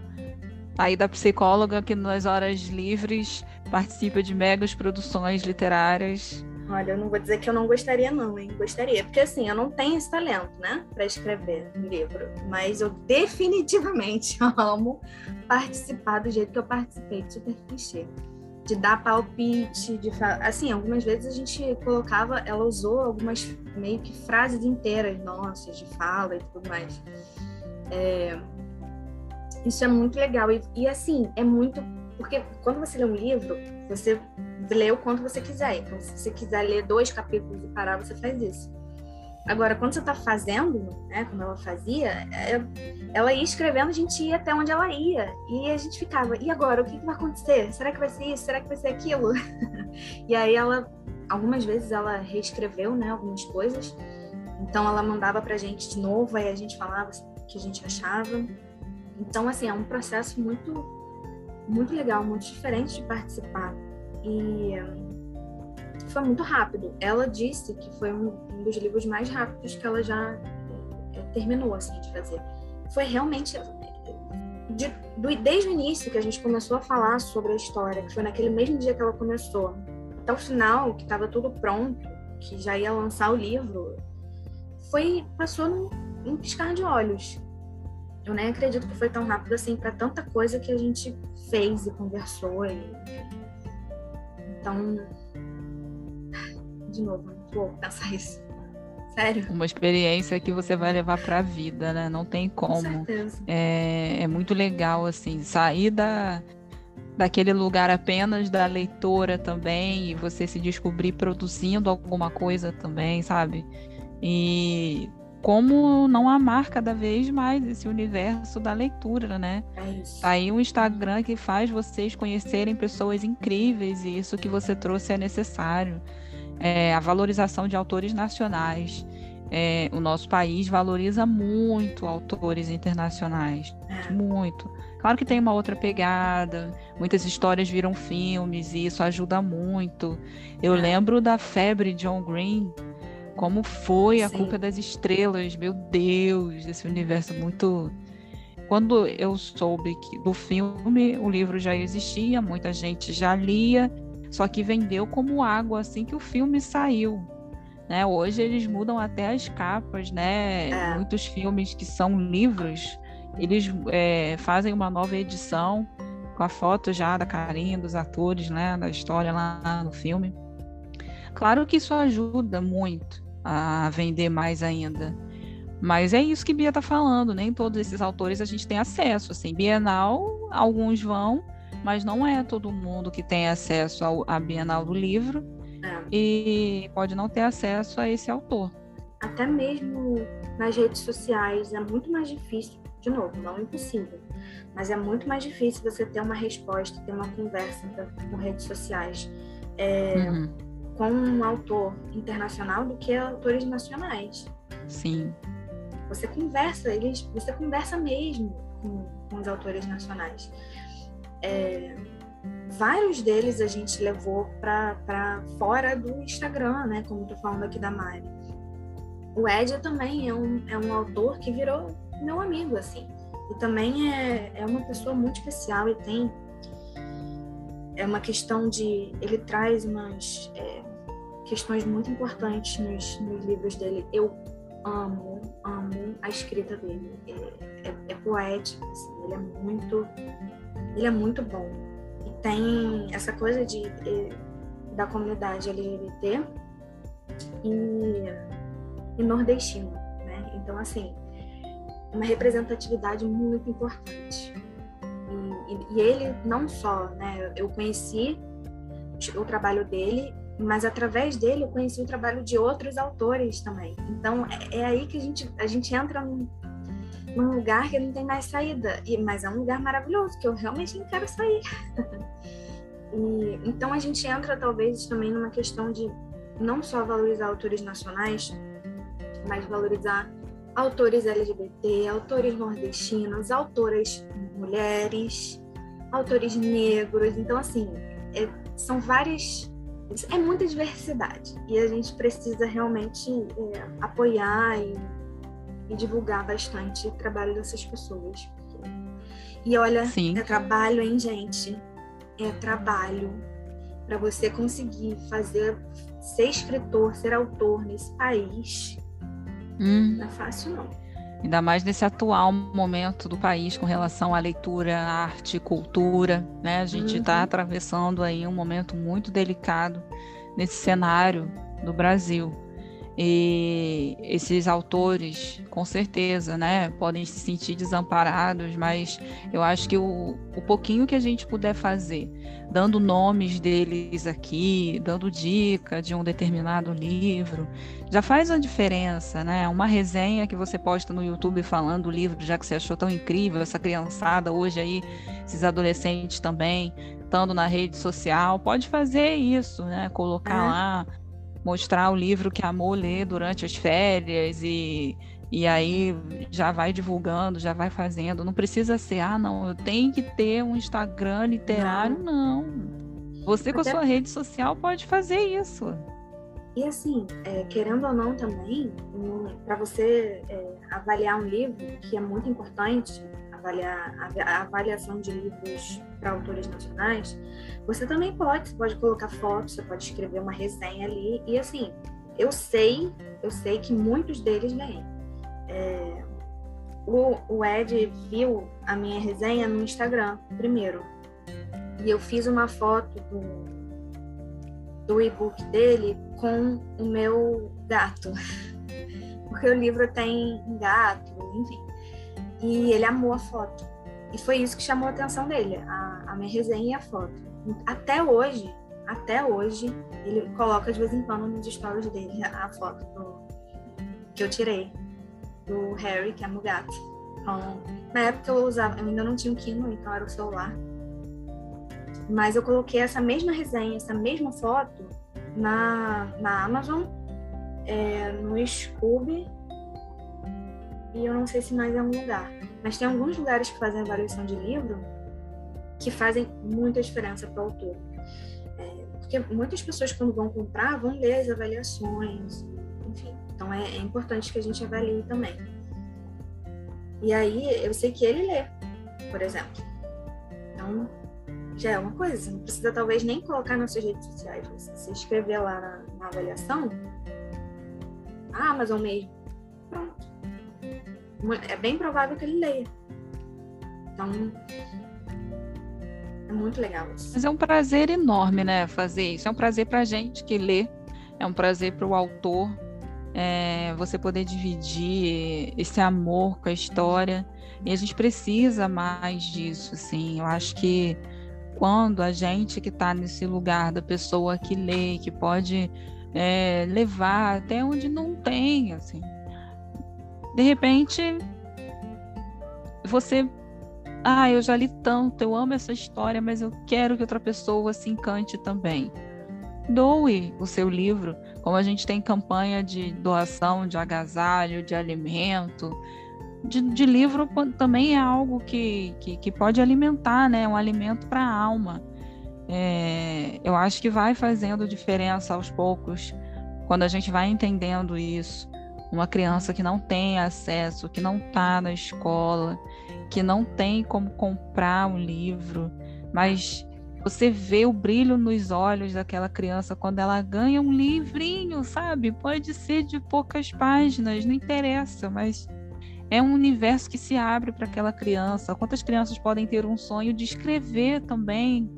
Aí da psicóloga que nas horas livres participa de megas produções literárias. Olha, eu não vou dizer que eu não gostaria, não, hein? Gostaria. Porque assim, eu não tenho esse talento, né? Para escrever um livro. Mas eu definitivamente amo participar do jeito que eu participei de Super Clichê de dar palpite, de assim, algumas vezes a gente colocava, ela usou algumas meio que frases inteiras nossas de fala e tudo mais. É, isso é muito legal e, e, assim é muito porque quando você lê um livro você lê o quanto você quiser. Então, se você quiser ler dois capítulos e parar, você faz isso. Agora, quando você está fazendo, né, como ela fazia, é, ela ia escrevendo, a gente ia até onde ela ia. E a gente ficava, e agora? O que, que vai acontecer? Será que vai ser isso? Será que vai ser aquilo? e aí ela, algumas vezes ela reescreveu, né, algumas coisas. Então ela mandava pra gente de novo, aí a gente falava o que a gente achava. Então, assim, é um processo muito, muito legal, muito diferente de participar. E foi muito rápido. Ela disse que foi um, um dos livros mais rápidos que ela já é, terminou assim de fazer. Foi realmente de, do, desde o início que a gente começou a falar sobre a história, que foi naquele mesmo dia que ela começou, até o final, que estava tudo pronto, que já ia lançar o livro, foi passou num, num piscar de olhos. Eu nem acredito que foi tão rápido assim para tanta coisa que a gente fez e conversou. E, então, de novo, muito louco pensar isso. Sério. Uma experiência que você vai levar para a vida, né? Não tem como. Com certeza. É, é muito legal, assim, sair da, daquele lugar apenas da leitora também e você se descobrir produzindo alguma coisa também, sabe? E como não amar cada vez mais esse universo da leitura, né? É. Tá aí um Instagram que faz vocês conhecerem pessoas incríveis e isso que você trouxe é necessário é, a valorização de autores nacionais. É, o nosso país valoriza muito autores internacionais, é. muito. Claro que tem uma outra pegada, muitas histórias viram filmes e isso ajuda muito. Eu é. lembro da febre John Green, como foi a Sim. culpa das estrelas, meu Deus, esse universo muito. Quando eu soube que do filme o livro já existia, muita gente já lia só que vendeu como água assim que o filme saiu. Né? Hoje eles mudam até as capas, né? É. Muitos filmes que são livros, eles é, fazem uma nova edição com a foto já da carinha dos atores, né? Da história lá no filme. Claro que isso ajuda muito a vender mais ainda. Mas é isso que Bia está falando, nem todos esses autores a gente tem acesso. Assim, Bienal, alguns vão, mas não é todo mundo que tem acesso ao, à Bienal do Livro é. e pode não ter acesso a esse autor. até mesmo nas redes sociais, é muito mais difícil, de novo, não é impossível, mas é muito mais difícil você ter uma resposta, ter uma conversa com redes sociais é, uhum. Com um autor internacional do que autores nacionais. Sim. Você conversa, eles, você conversa mesmo com, com os autores nacionais. É, vários deles a gente levou para fora do Instagram, né? Como estou falando aqui da Mari. O Ed também é um, é um autor que virou meu amigo, assim. E também é, é uma pessoa muito especial e tem. É uma questão de. Ele traz umas é, questões muito importantes nos, nos livros dele. Eu amo, amo a escrita dele. É, é, é poético, assim, ele é muito. Ele é muito bom tem essa coisa de, de da comunidade LGBT e, e nordestina, né? Então, assim, uma representatividade muito importante. E, e, e, ele não só, né? Eu conheci o trabalho dele, mas através dele eu conheci o trabalho de outros autores também. Então é, é aí que a gente a gente entra num, num lugar que não tem mais saída. E, mas é um lugar maravilhoso, que eu realmente não quero sair. e, então a gente entra talvez também numa questão de não só valorizar autores nacionais, mas valorizar autores LGBT, autores nordestinos, autoras mulheres, autores negros. Então, assim, é, são várias. É muita diversidade e a gente precisa realmente é, apoiar e e divulgar bastante o trabalho dessas pessoas. E olha, Sim. é trabalho, hein, gente? É trabalho para você conseguir fazer, ser escritor, ser autor nesse país. Hum. Não é fácil, não. Ainda mais nesse atual momento do país com relação à leitura, arte, cultura, né? A gente está uhum. atravessando aí um momento muito delicado nesse cenário do Brasil. E esses autores, com certeza, né, podem se sentir desamparados, mas eu acho que o, o pouquinho que a gente puder fazer, dando nomes deles aqui, dando dica de um determinado livro, já faz a diferença, né? Uma resenha que você posta no YouTube falando do livro, já que você achou tão incrível, essa criançada hoje aí, esses adolescentes também, estando na rede social, pode fazer isso, né? Colocar é. lá mostrar o livro que amou ler durante as férias e, e aí já vai divulgando, já vai fazendo. Não precisa ser, ah, não, eu tenho que ter um Instagram literário, não. não. Você com Até... a sua rede social pode fazer isso. E assim, é, querendo ou não também, para você é, avaliar um livro, que é muito importante, avaliar a, avaliação de livros para autores nacionais, você também pode, você pode colocar fotos, você pode escrever uma resenha ali e assim, eu sei, eu sei que muitos deles leem. É, o, o Ed viu a minha resenha no Instagram primeiro e eu fiz uma foto do do e-book dele com o meu gato, porque o livro tem gato, enfim. E ele amou a foto. E foi isso que chamou a atenção dele, a, a minha resenha e a foto. Até hoje, até hoje, ele coloca de vez em quando nos stories dele a foto do, que eu tirei do Harry, que é meu gato. Então, na época eu usava, eu ainda não tinha o Kindle, então era o celular. Mas eu coloquei essa mesma resenha, essa mesma foto na, na Amazon, é, no Scooby e eu não sei se mais é um lugar. Mas tem alguns lugares que fazem avaliação de livro que fazem muita diferença para o autor. É, porque muitas pessoas, quando vão comprar, vão ler as avaliações, enfim. Então é, é importante que a gente avalie também. E aí eu sei que ele lê, por exemplo. Então já é uma coisa, não precisa talvez nem colocar nas suas redes sociais, você se escrever lá na, na avaliação, a Amazon mesmo, pronto é bem provável que ele leia. Então, é muito legal isso. Mas é um prazer enorme, né, fazer isso. É um prazer para a gente que lê, é um prazer para o autor, é, você poder dividir esse amor com a história. E a gente precisa mais disso, assim. Eu acho que quando a gente que está nesse lugar da pessoa que lê, que pode é, levar até onde não tem, assim. De repente, você, ah, eu já li tanto, eu amo essa história, mas eu quero que outra pessoa se encante também. Doe o seu livro, como a gente tem campanha de doação de agasalho, de alimento, de, de livro também é algo que, que, que, pode alimentar, né? Um alimento para a alma. É, eu acho que vai fazendo diferença aos poucos, quando a gente vai entendendo isso. Uma criança que não tem acesso, que não está na escola, que não tem como comprar um livro, mas você vê o brilho nos olhos daquela criança quando ela ganha um livrinho, sabe? Pode ser de poucas páginas, não interessa, mas é um universo que se abre para aquela criança. Quantas crianças podem ter um sonho de escrever também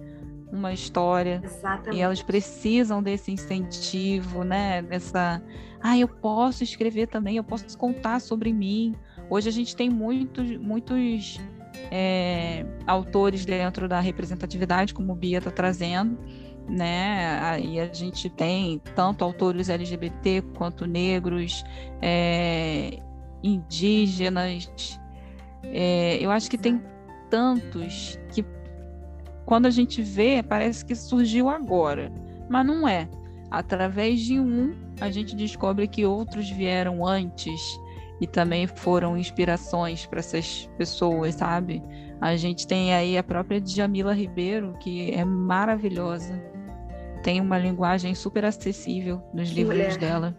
uma história? Exatamente. E elas precisam desse incentivo, né? Dessa, ah, eu posso escrever também, eu posso contar sobre mim. Hoje a gente tem muitos, muitos é, autores dentro da representatividade, como o Bia está trazendo, né? E a gente tem tanto autores LGBT quanto negros, é, indígenas. É, eu acho que tem tantos que quando a gente vê, parece que surgiu agora, mas não é. Através de um, a gente descobre que outros vieram antes e também foram inspirações para essas pessoas, sabe? A gente tem aí a própria Djamila Ribeiro, que é maravilhosa. Tem uma linguagem super acessível nos livros mulher. dela.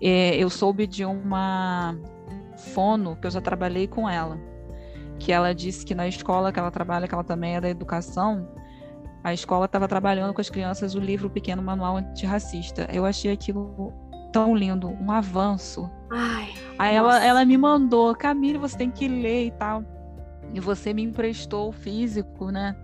É, eu soube de uma fono que eu já trabalhei com ela, que ela disse que na escola que ela trabalha, que ela também é da educação, a escola estava trabalhando com as crianças o livro Pequeno Manual Antirracista. Eu achei aquilo tão lindo, um avanço. Ai, Aí ela, ela me mandou, Camille, você tem que ler e tal. E você me emprestou o físico, né?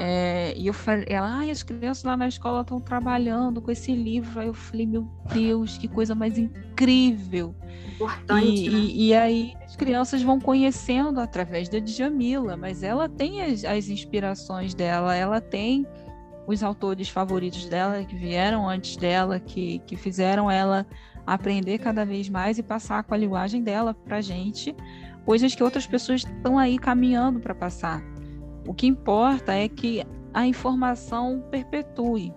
É, e eu falei, ela, ai, as crianças lá na escola estão trabalhando com esse livro. Aí eu falei, meu Deus, que coisa mais incrível. Importante. E, né? e, e aí as crianças vão conhecendo através da Djamila, mas ela tem as, as inspirações dela, ela tem os autores favoritos dela que vieram antes dela, que, que fizeram ela aprender cada vez mais e passar com a linguagem dela para gente, coisas que outras pessoas estão aí caminhando para passar. O que importa é que a informação perpetue,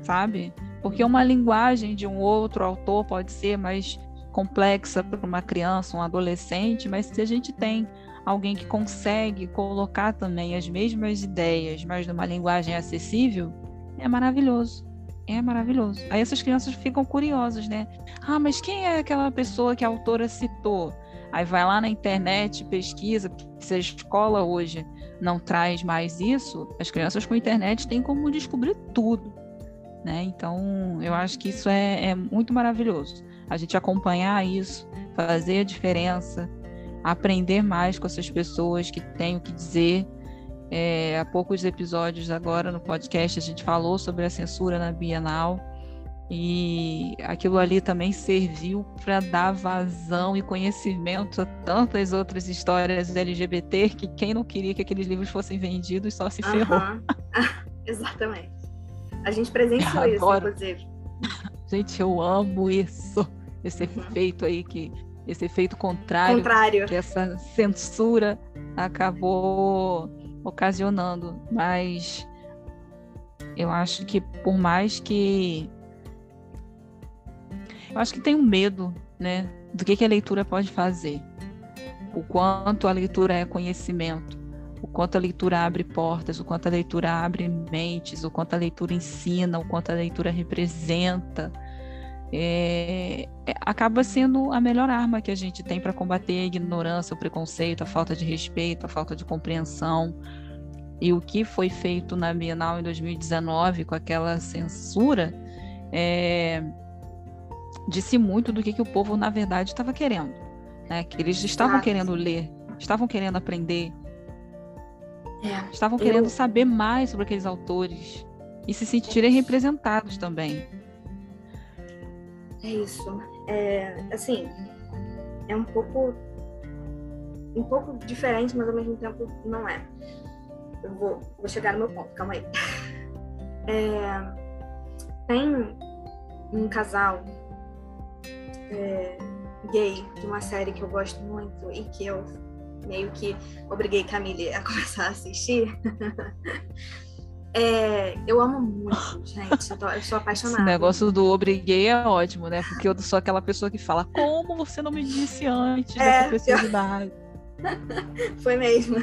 sabe? Porque uma linguagem de um outro autor pode ser mais complexa para uma criança, um adolescente, mas se a gente tem alguém que consegue colocar também as mesmas ideias, mas numa linguagem acessível, é maravilhoso. É maravilhoso. Aí essas crianças ficam curiosas, né? Ah, mas quem é aquela pessoa que a autora citou? Aí vai lá na internet, pesquisa, se a escola hoje não traz mais isso, as crianças com internet têm como descobrir tudo. Né? Então, eu acho que isso é, é muito maravilhoso. A gente acompanhar isso, fazer a diferença, aprender mais com essas pessoas que têm o que dizer. É, há poucos episódios agora no podcast a gente falou sobre a censura na Bienal e aquilo ali também serviu para dar vazão e conhecimento a tantas outras histórias LGBT que quem não queria que aqueles livros fossem vendidos só se ferrou. Exatamente. A gente presenciou isso, inclusive. Gente, eu amo isso. Esse uhum. efeito aí que esse efeito contrário, contrário. que essa censura acabou ocasionando, mas eu acho que por mais que eu acho que tem um medo, né, do que, que a leitura pode fazer. O quanto a leitura é conhecimento, o quanto a leitura abre portas, o quanto a leitura abre mentes, o quanto a leitura ensina, o quanto a leitura representa. É, é, acaba sendo a melhor arma que a gente tem para combater a ignorância, o preconceito, a falta de respeito, a falta de compreensão. E o que foi feito na Bienal em 2019 com aquela censura é, disse muito do que, que o povo, na verdade, estava querendo. Né? Que eles estavam querendo ler, estavam querendo aprender, é, estavam querendo saber mais sobre aqueles autores e se sentirem representados também. É isso. É, assim, é um pouco um pouco diferente, mas ao mesmo tempo não é. Eu vou, vou chegar no meu ponto, calma aí. É, tem um casal é, gay de uma série que eu gosto muito e que eu meio que obriguei Camille a começar a assistir. É, eu amo muito, gente. Eu, tô, eu sou apaixonada. Esse negócio do obriguei é ótimo, né? Porque eu sou aquela pessoa que fala: Como você não me disse antes é, dessa possibilidade? Foi mesmo.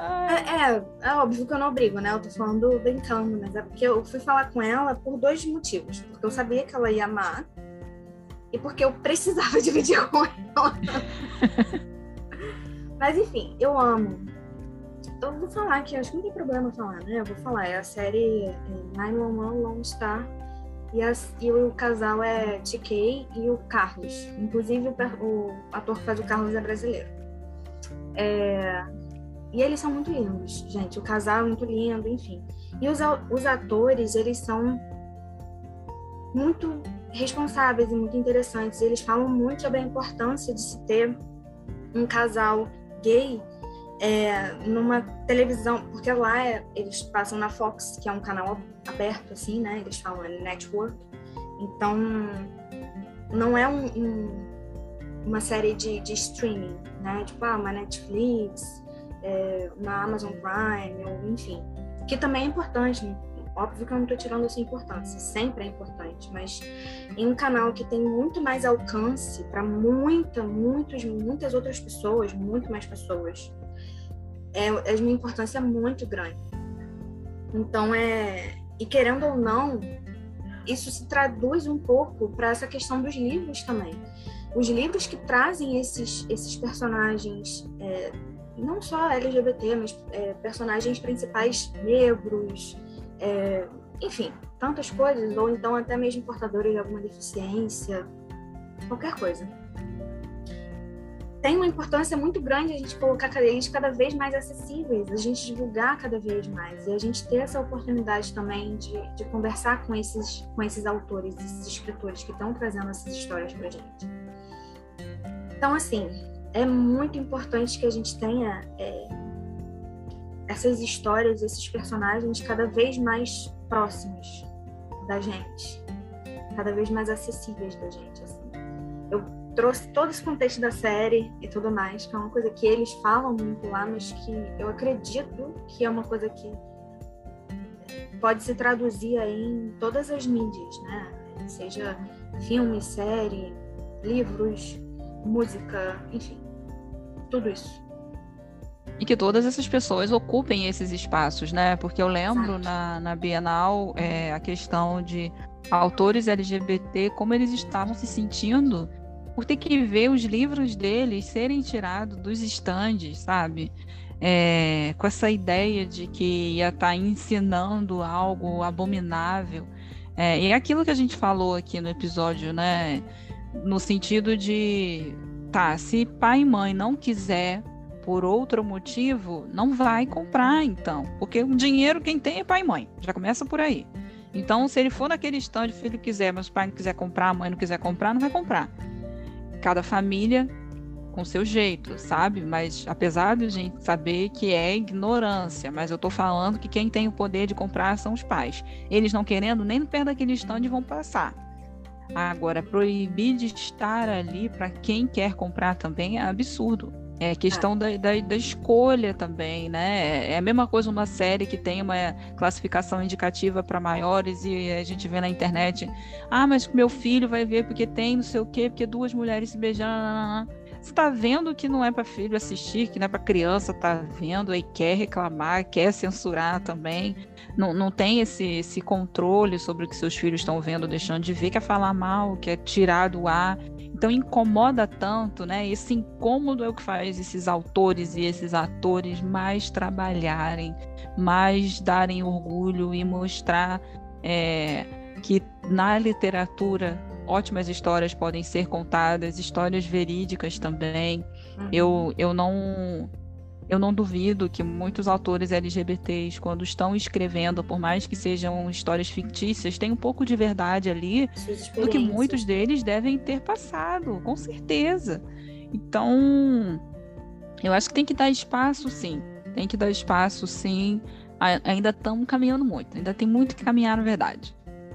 É, é, é, óbvio que eu não obrigo, né? Eu tô falando brincando, mas é porque eu fui falar com ela por dois motivos. Porque eu sabia que ela ia amar e porque eu precisava dividir com ela. mas enfim, eu amo. Eu vou falar que acho que não tem problema falar, né? Eu vou falar. É a série é, 911 Lone Star e, as, e, o casal é TK e o Carlos. Inclusive, o, o, ator que faz o Carlos é brasileiro. É, e eles são muito lindos, gente. O casal é muito lindo, enfim. E os, os atores, eles são muito responsáveis e muito interessantes. Eles falam muito sobre a importância de se ter um casal gay é, numa televisão, porque lá é, eles passam na Fox, que é um canal aberto, assim, né? Eles falam é network. Então, não é um, um, uma série de, de streaming, né? Tipo, ah, uma Netflix, é, na Amazon Prime, ou enfim, que também é importante. Óbvio que eu não estou tirando essa importância, sempre é importante, mas em um canal que tem muito mais alcance para muita, muitos, muitas outras pessoas, muito mais pessoas, é, é uma importância muito grande. Então é, e querendo ou não, isso se traduz um pouco para essa questão dos livros também. Os livros que trazem esses, esses personagens é, não só LGBT, mas é, personagens principais negros, é, enfim, tantas coisas, ou então até mesmo portadores de alguma deficiência, qualquer coisa. Tem uma importância muito grande a gente colocar eles cada vez mais acessíveis, a gente divulgar cada vez mais, e a gente ter essa oportunidade também de, de conversar com esses, com esses autores, esses escritores que estão trazendo essas histórias para gente. Então, assim, é muito importante que a gente tenha é, essas histórias, esses personagens cada vez mais próximos da gente, cada vez mais acessíveis da gente. Assim. Eu trouxe todo esse contexto da série e tudo mais, que é uma coisa que eles falam muito lá, mas que eu acredito que é uma coisa que pode se traduzir aí em todas as mídias, né? Seja filme, série, livros, música, enfim, tudo isso. E que todas essas pessoas ocupem esses espaços, né? Porque eu lembro na, na Bienal é, a questão de autores LGBT, como eles estavam se sentindo por ter que ver os livros deles serem tirados dos estandes, sabe? É, com essa ideia de que ia estar tá ensinando algo abominável. É, e é aquilo que a gente falou aqui no episódio, né? No sentido de Tá, se pai e mãe não quiser por outro motivo, não vai comprar então, porque o dinheiro quem tem é pai e mãe. Já começa por aí. Então, se ele for naquele stand, o filho quiser, mas o pai não quiser comprar, a mãe não quiser comprar, não vai comprar. Cada família com seu jeito, sabe? Mas apesar de a gente saber que é ignorância, mas eu tô falando que quem tem o poder de comprar são os pais. Eles não querendo nem perto daquele stand vão passar. Agora, proibir de estar ali para quem quer comprar também é absurdo. É questão. Da, da, da, escolha também, né? É a mesma coisa uma série que tem uma classificação indicativa para maiores e a gente vê na internet, ah, mas meu filho vai ver porque tem não sei o quê, porque duas mulheres se beijando. Você está vendo que não é para filho assistir, que não é para criança tá vendo e quer reclamar, quer censurar também. Não, não tem esse, esse controle sobre o que seus filhos estão vendo, deixando de ver, quer falar mal, quer tirar do ar. Então incomoda tanto, né? Esse incômodo é o que faz esses autores e esses atores mais trabalharem, mais darem orgulho e mostrar é, que na literatura ótimas histórias podem ser contadas, histórias verídicas também. Uhum. Eu, eu não eu não duvido que muitos autores LGBTs, quando estão escrevendo, por mais que sejam histórias fictícias, tem um pouco de verdade ali do que muitos deles devem ter passado, com certeza. Então, eu acho que tem que dar espaço, sim. Tem que dar espaço, sim. Ainda estamos caminhando muito, ainda tem muito que caminhar, na verdade.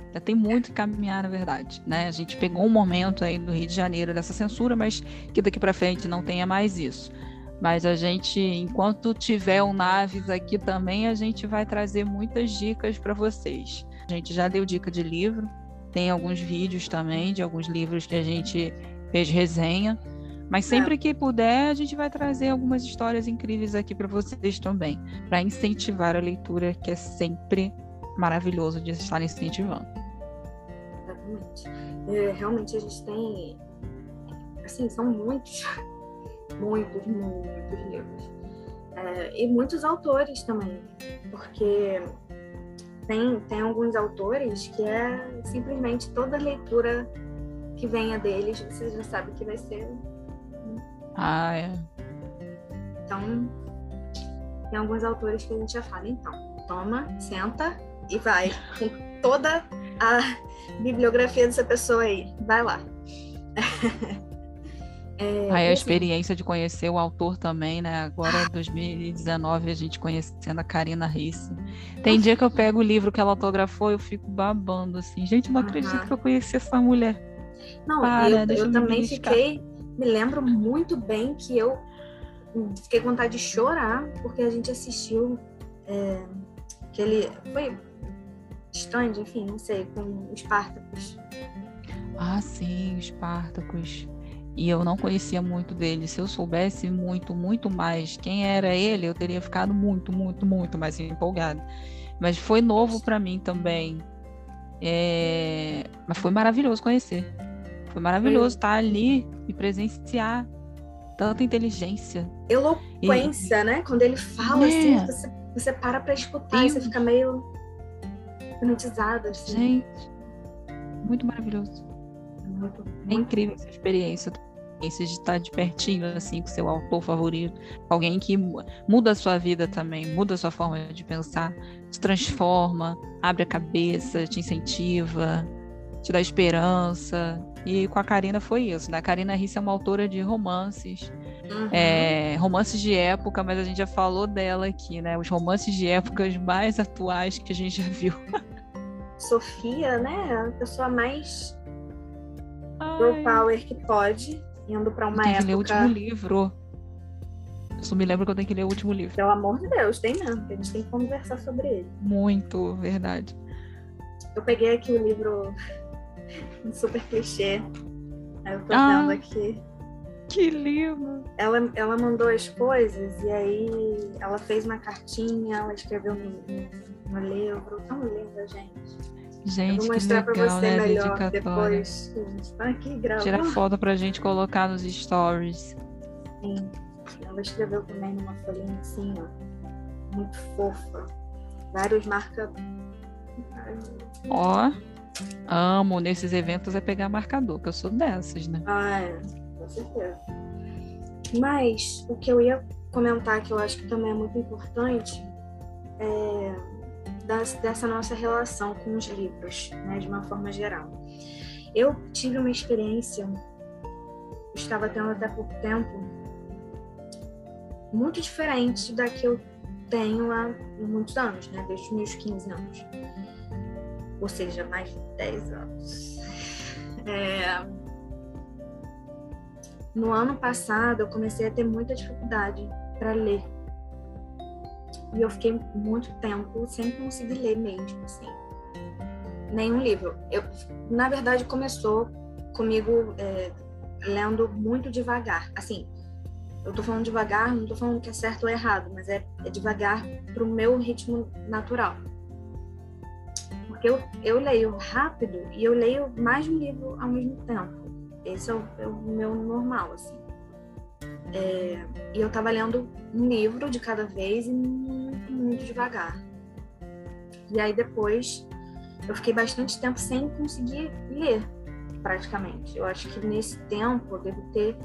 Ainda tem muito que caminhar, na verdade. Né? A gente pegou um momento aí do Rio de Janeiro dessa censura, mas que daqui para frente não tenha mais isso. Mas a gente, enquanto tiver o Naves aqui também, a gente vai trazer muitas dicas para vocês. A gente já deu dica de livro, tem alguns vídeos também de alguns livros que a gente fez resenha. Mas sempre é. que puder, a gente vai trazer algumas histórias incríveis aqui para vocês também, para incentivar a leitura, que é sempre maravilhoso de estar incentivando. Exatamente. É, realmente a gente tem, assim, são muitos, muitos, muitos livros. É, e muitos autores também, porque tem, tem alguns autores que é simplesmente toda leitura que venha deles, você já sabe que vai ser ah, é. Então, tem alguns autores que a gente já fala, então, toma, senta e vai com toda a bibliografia dessa pessoa aí. Vai lá. é, aí a assim, experiência de conhecer o autor também, né? Agora, 2019, a gente conhecendo a Karina Risse. Tem dia que eu pego o livro que ela autografou e eu fico babando, assim. Gente, não acredito que eu conheci essa mulher. Não, Para, eu, eu também fiquei me lembro muito bem que eu fiquei com vontade de chorar porque a gente assistiu é, aquele. Foi Stand, enfim, não sei, com Espartacus. Ah, sim, Espartacus. E eu não conhecia muito dele. Se eu soubesse muito, muito mais quem era ele, eu teria ficado muito, muito, muito mais empolgada. Mas foi novo para mim também. É... Mas foi maravilhoso conhecer. Foi maravilhoso estar ali e presenciar tanta inteligência. Eloquência, e... né? Quando ele fala, assim, é. assim, você, você para pra escutar e você fica meio hipnotizado, assim. Gente, muito maravilhoso. Muito, muito. É incrível essa experiência de estar de pertinho, assim, com seu autor favorito, alguém que muda a sua vida também, muda a sua forma de pensar, te transforma, abre a cabeça, te incentiva, te dá esperança. E com a Karina foi isso, né? A Karina Risse é uma autora de romances, uhum. é, romances de época, mas a gente já falou dela aqui, né? Os romances de épocas mais atuais que a gente já viu. Sofia, né? A pessoa mais girl power que pode, indo para uma tem época. Que ler o último livro. Eu só me lembro que eu tenho que ler o último livro. Pelo amor de Deus, tem mesmo. A gente tem que conversar sobre ele. Muito, verdade. Eu peguei aqui o livro um super clichê. eu tô ah, vendo aqui. Que lindo! Ela, ela mandou as coisas e aí ela fez uma cartinha, ela escreveu no, no, livro. Tão linda, gente. Gente, eu vou mostrar que legal, pra você né? melhor depois. Tá aqui gravando. Tira foto pra gente colocar nos stories. Sim. Ela escreveu também numa folhinha assim, ó. Muito fofa. Vários marca. Ó. Amo nesses eventos é pegar marcador, que eu sou dessas, né? Ah, é, com certeza. Mas o que eu ia comentar, que eu acho que também é muito importante, é das, dessa nossa relação com os livros, né, de uma forma geral. Eu tive uma experiência, estava tendo até pouco tempo, muito diferente da que eu tenho há muitos anos, né, desde os meus 15 anos ou seja, mais de 10 anos. É... No ano passado, eu comecei a ter muita dificuldade para ler. E eu fiquei muito tempo sem conseguir ler mesmo, assim. Nenhum livro. Eu, na verdade, começou comigo é, lendo muito devagar. Assim, eu tô falando devagar, não tô falando que é certo ou errado, mas é, é devagar pro meu ritmo natural. Porque eu, eu leio rápido e eu leio mais de um livro ao mesmo tempo. Esse é o, é o meu normal, assim. É, e eu estava lendo um livro de cada vez e muito, muito devagar. E aí depois eu fiquei bastante tempo sem conseguir ler, praticamente. Eu acho que nesse tempo eu devo ter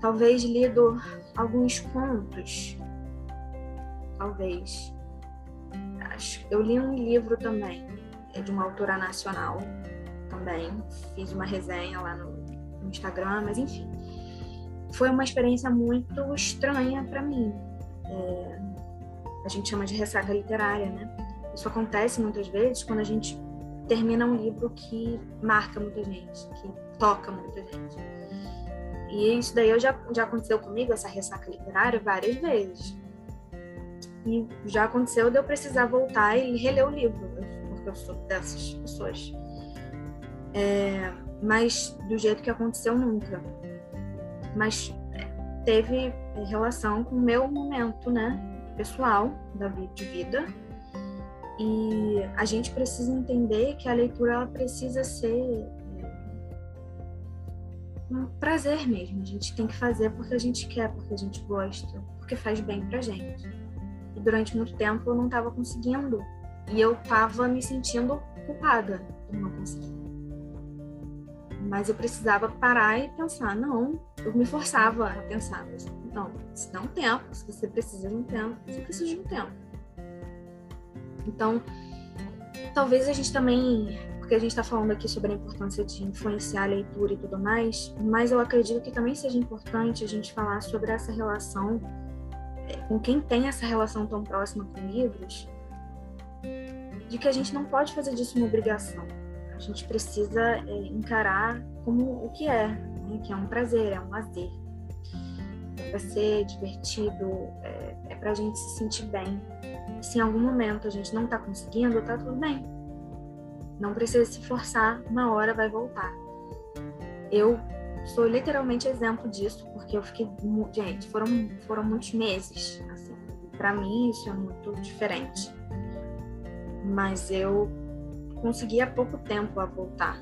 talvez lido alguns contos, talvez eu li um livro também, é de uma autora nacional também. Fiz uma resenha lá no, no Instagram, mas enfim. Foi uma experiência muito estranha para mim. É, a gente chama de ressaca literária, né? Isso acontece muitas vezes quando a gente termina um livro que marca muita gente, que toca muita gente. E isso daí já, já aconteceu comigo, essa ressaca literária, várias vezes. E já aconteceu de eu precisar voltar e reler o livro, porque eu sou dessas pessoas. É, mas do jeito que aconteceu, nunca. Mas teve relação com o meu momento, né, pessoal da de vida. E a gente precisa entender que a leitura ela precisa ser um prazer mesmo. A gente tem que fazer porque a gente quer, porque a gente gosta, porque faz bem pra gente. E durante muito tempo eu não estava conseguindo. E eu estava me sentindo culpada por não conseguir. Mas eu precisava parar e pensar, não, eu me forçava a pensar, não, se dá um tempo, se você precisa de um tempo, você precisa de um tempo. Então, talvez a gente também porque a gente está falando aqui sobre a importância de influenciar a leitura e tudo mais, mas eu acredito que também seja importante a gente falar sobre essa relação é, com quem tem essa relação tão próxima com livros, de que a gente não pode fazer disso uma obrigação. A gente precisa é, encarar como o que é, né? que é um prazer, é um lazer. É para ser divertido, é, é para a gente se sentir bem. Se em algum momento a gente não está conseguindo, tá tudo bem não precisa se forçar, uma hora vai voltar. Eu sou literalmente exemplo disso, porque eu fiquei. Gente, foram, foram muitos meses. Assim, para mim, isso é muito diferente. Mas eu consegui há pouco tempo a voltar.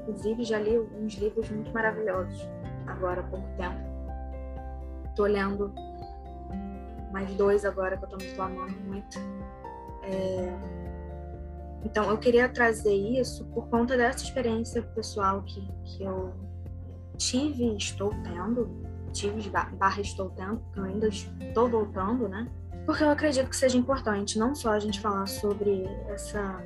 Inclusive, já li uns livros muito maravilhosos agora há pouco tempo. Estou lendo mais dois agora que eu estou me tomando muito. É então, eu queria trazer isso por conta dessa experiência pessoal que, que eu tive e estou tendo, tive barra estou tendo, porque eu ainda estou voltando, né? Porque eu acredito que seja importante não só a gente falar sobre essa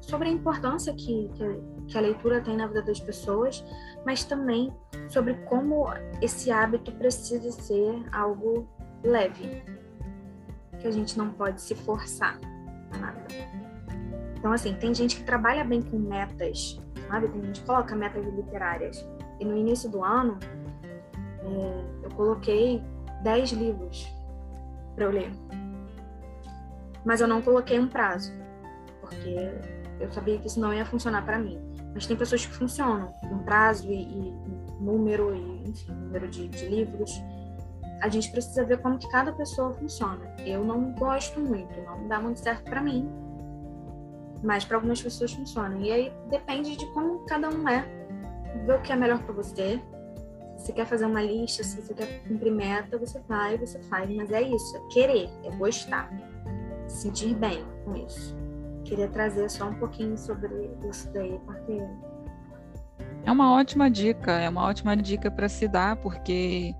sobre a importância que, que, que a leitura tem na vida das pessoas, mas também sobre como esse hábito precisa ser algo leve, que a gente não pode se forçar a nada. Então, assim, tem gente que trabalha bem com metas, sabe? Tem gente que coloca metas literárias. E no início do ano, é, eu coloquei 10 livros para eu ler. Mas eu não coloquei um prazo, porque eu sabia que isso não ia funcionar para mim. Mas tem pessoas que funcionam, um prazo e, e número, e, enfim, número de, de livros a gente precisa ver como que cada pessoa funciona. Eu não gosto muito, não dá muito certo para mim, mas para algumas pessoas funciona. E aí depende de como cada um é. Ver o que é melhor para você. Se você quer fazer uma lista, se você quer cumprir meta, você vai, você faz. Mas é isso, é querer, é gostar. Se sentir bem com isso. Queria trazer só um pouquinho sobre isso daí, porque. É uma ótima dica, é uma ótima dica para se dar, porque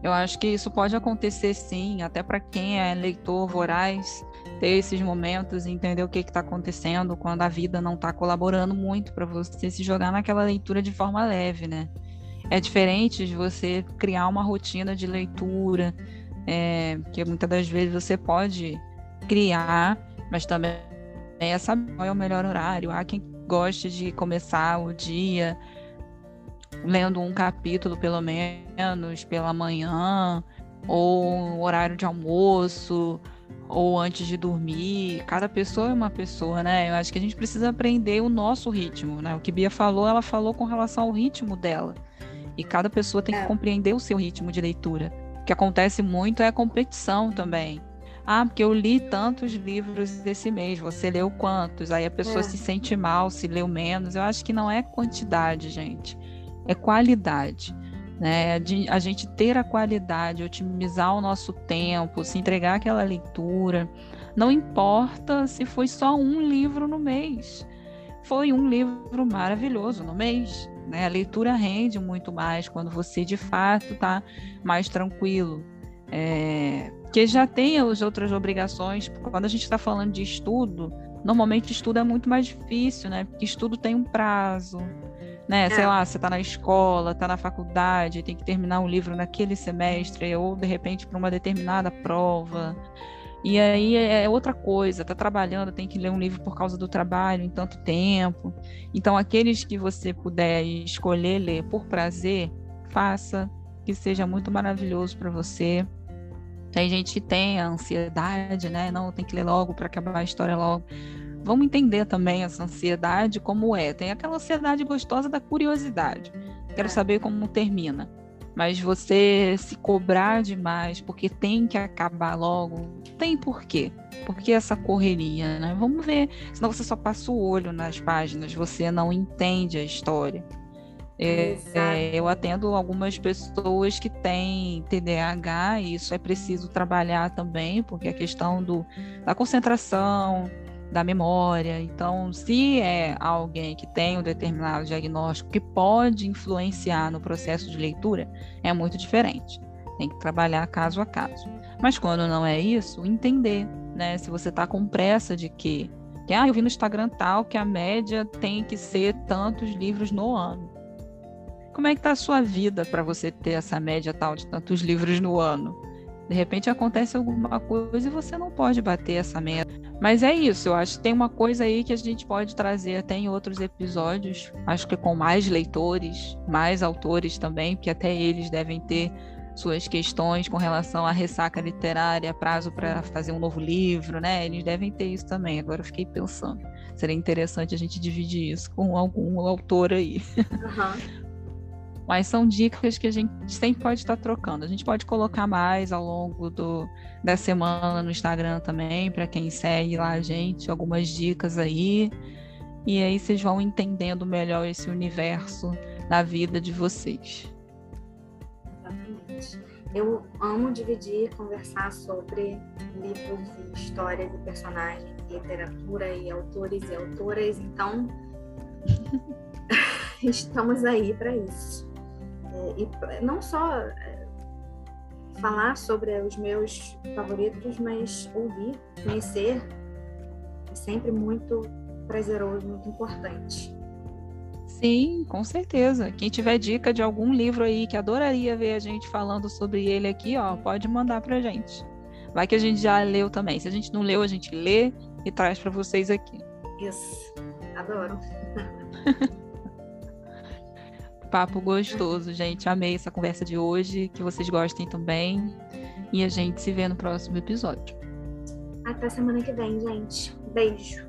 eu acho que isso pode acontecer sim, até para quem é leitor voraz ter esses momentos e entender o que está acontecendo quando a vida não está colaborando muito para você se jogar naquela leitura de forma leve, né? É diferente de você criar uma rotina de leitura, é, que muitas das vezes você pode criar, mas também é saber qual é o melhor horário. Há quem goste de começar o dia lendo um capítulo, pelo menos, pela manhã, ou horário de almoço, ou antes de dormir. Cada pessoa é uma pessoa, né? Eu acho que a gente precisa aprender o nosso ritmo, né? O que Bia falou, ela falou com relação ao ritmo dela. E cada pessoa tem que é. compreender o seu ritmo de leitura. O que acontece muito é a competição também. Ah, porque eu li tantos livros desse mês, você leu quantos? Aí a pessoa é. se sente mal se leu menos. Eu acho que não é quantidade, gente, é qualidade né? De a gente ter a qualidade, otimizar o nosso tempo, se entregar aquela leitura. Não importa se foi só um livro no mês. Foi um livro maravilhoso no mês. Né? A leitura rende muito mais quando você de fato está mais tranquilo. É, que já tem as outras obrigações. Quando a gente está falando de estudo, normalmente estudo é muito mais difícil, né? Porque estudo tem um prazo, né? É. Sei lá, você está na escola, está na faculdade, tem que terminar um livro naquele semestre, ou de repente para uma determinada prova. E aí é, é outra coisa, tá trabalhando, tem que ler um livro por causa do trabalho em tanto tempo. Então, aqueles que você puder escolher ler por prazer, faça, que seja muito maravilhoso para você. Tem gente que tem a ansiedade, né? Não, tem que ler logo para acabar a história logo. Vamos entender também essa ansiedade como é. Tem aquela ansiedade gostosa da curiosidade. Quero é. saber como termina. Mas você se cobrar demais porque tem que acabar logo, tem porquê. Porque essa correria, né? Vamos ver. Senão você só passa o olho nas páginas, você não entende a história. É, é, eu atendo algumas pessoas que têm TDAH e isso é preciso trabalhar também, porque a questão do, da concentração, da memória. Então, se é alguém que tem um determinado diagnóstico que pode influenciar no processo de leitura, é muito diferente. Tem que trabalhar caso a caso. Mas quando não é isso, entender, né? Se você está com pressa de que, que ah, eu vi no Instagram tal que a média tem que ser tantos livros no ano. Como é que está a sua vida para você ter essa média tal de tantos livros no ano? De repente acontece alguma coisa e você não pode bater essa meta. Mas é isso, eu acho que tem uma coisa aí que a gente pode trazer até em outros episódios, acho que com mais leitores, mais autores também, porque até eles devem ter suas questões com relação à ressaca literária, prazo para fazer um novo livro, né? Eles devem ter isso também. Agora eu fiquei pensando. Seria interessante a gente dividir isso com algum autor aí. Uhum. Mas são dicas que a gente sempre pode estar trocando. A gente pode colocar mais ao longo do, da semana no Instagram também, para quem segue lá a gente, algumas dicas aí. E aí vocês vão entendendo melhor esse universo na vida de vocês. Exatamente. Eu amo dividir, conversar sobre livros e histórias e personagens, literatura e autores e autoras, então estamos aí para isso e não só é, falar sobre os meus favoritos, mas ouvir, conhecer é sempre muito prazeroso, muito importante. Sim, com certeza. Quem tiver dica de algum livro aí que adoraria ver a gente falando sobre ele aqui, ó, pode mandar pra gente. Vai que a gente já leu também. Se a gente não leu, a gente lê e traz para vocês aqui. Isso. Adoro. papo gostoso, gente. Amei essa conversa de hoje. Que vocês gostem também. E a gente se vê no próximo episódio. Até semana que vem, gente. Beijo.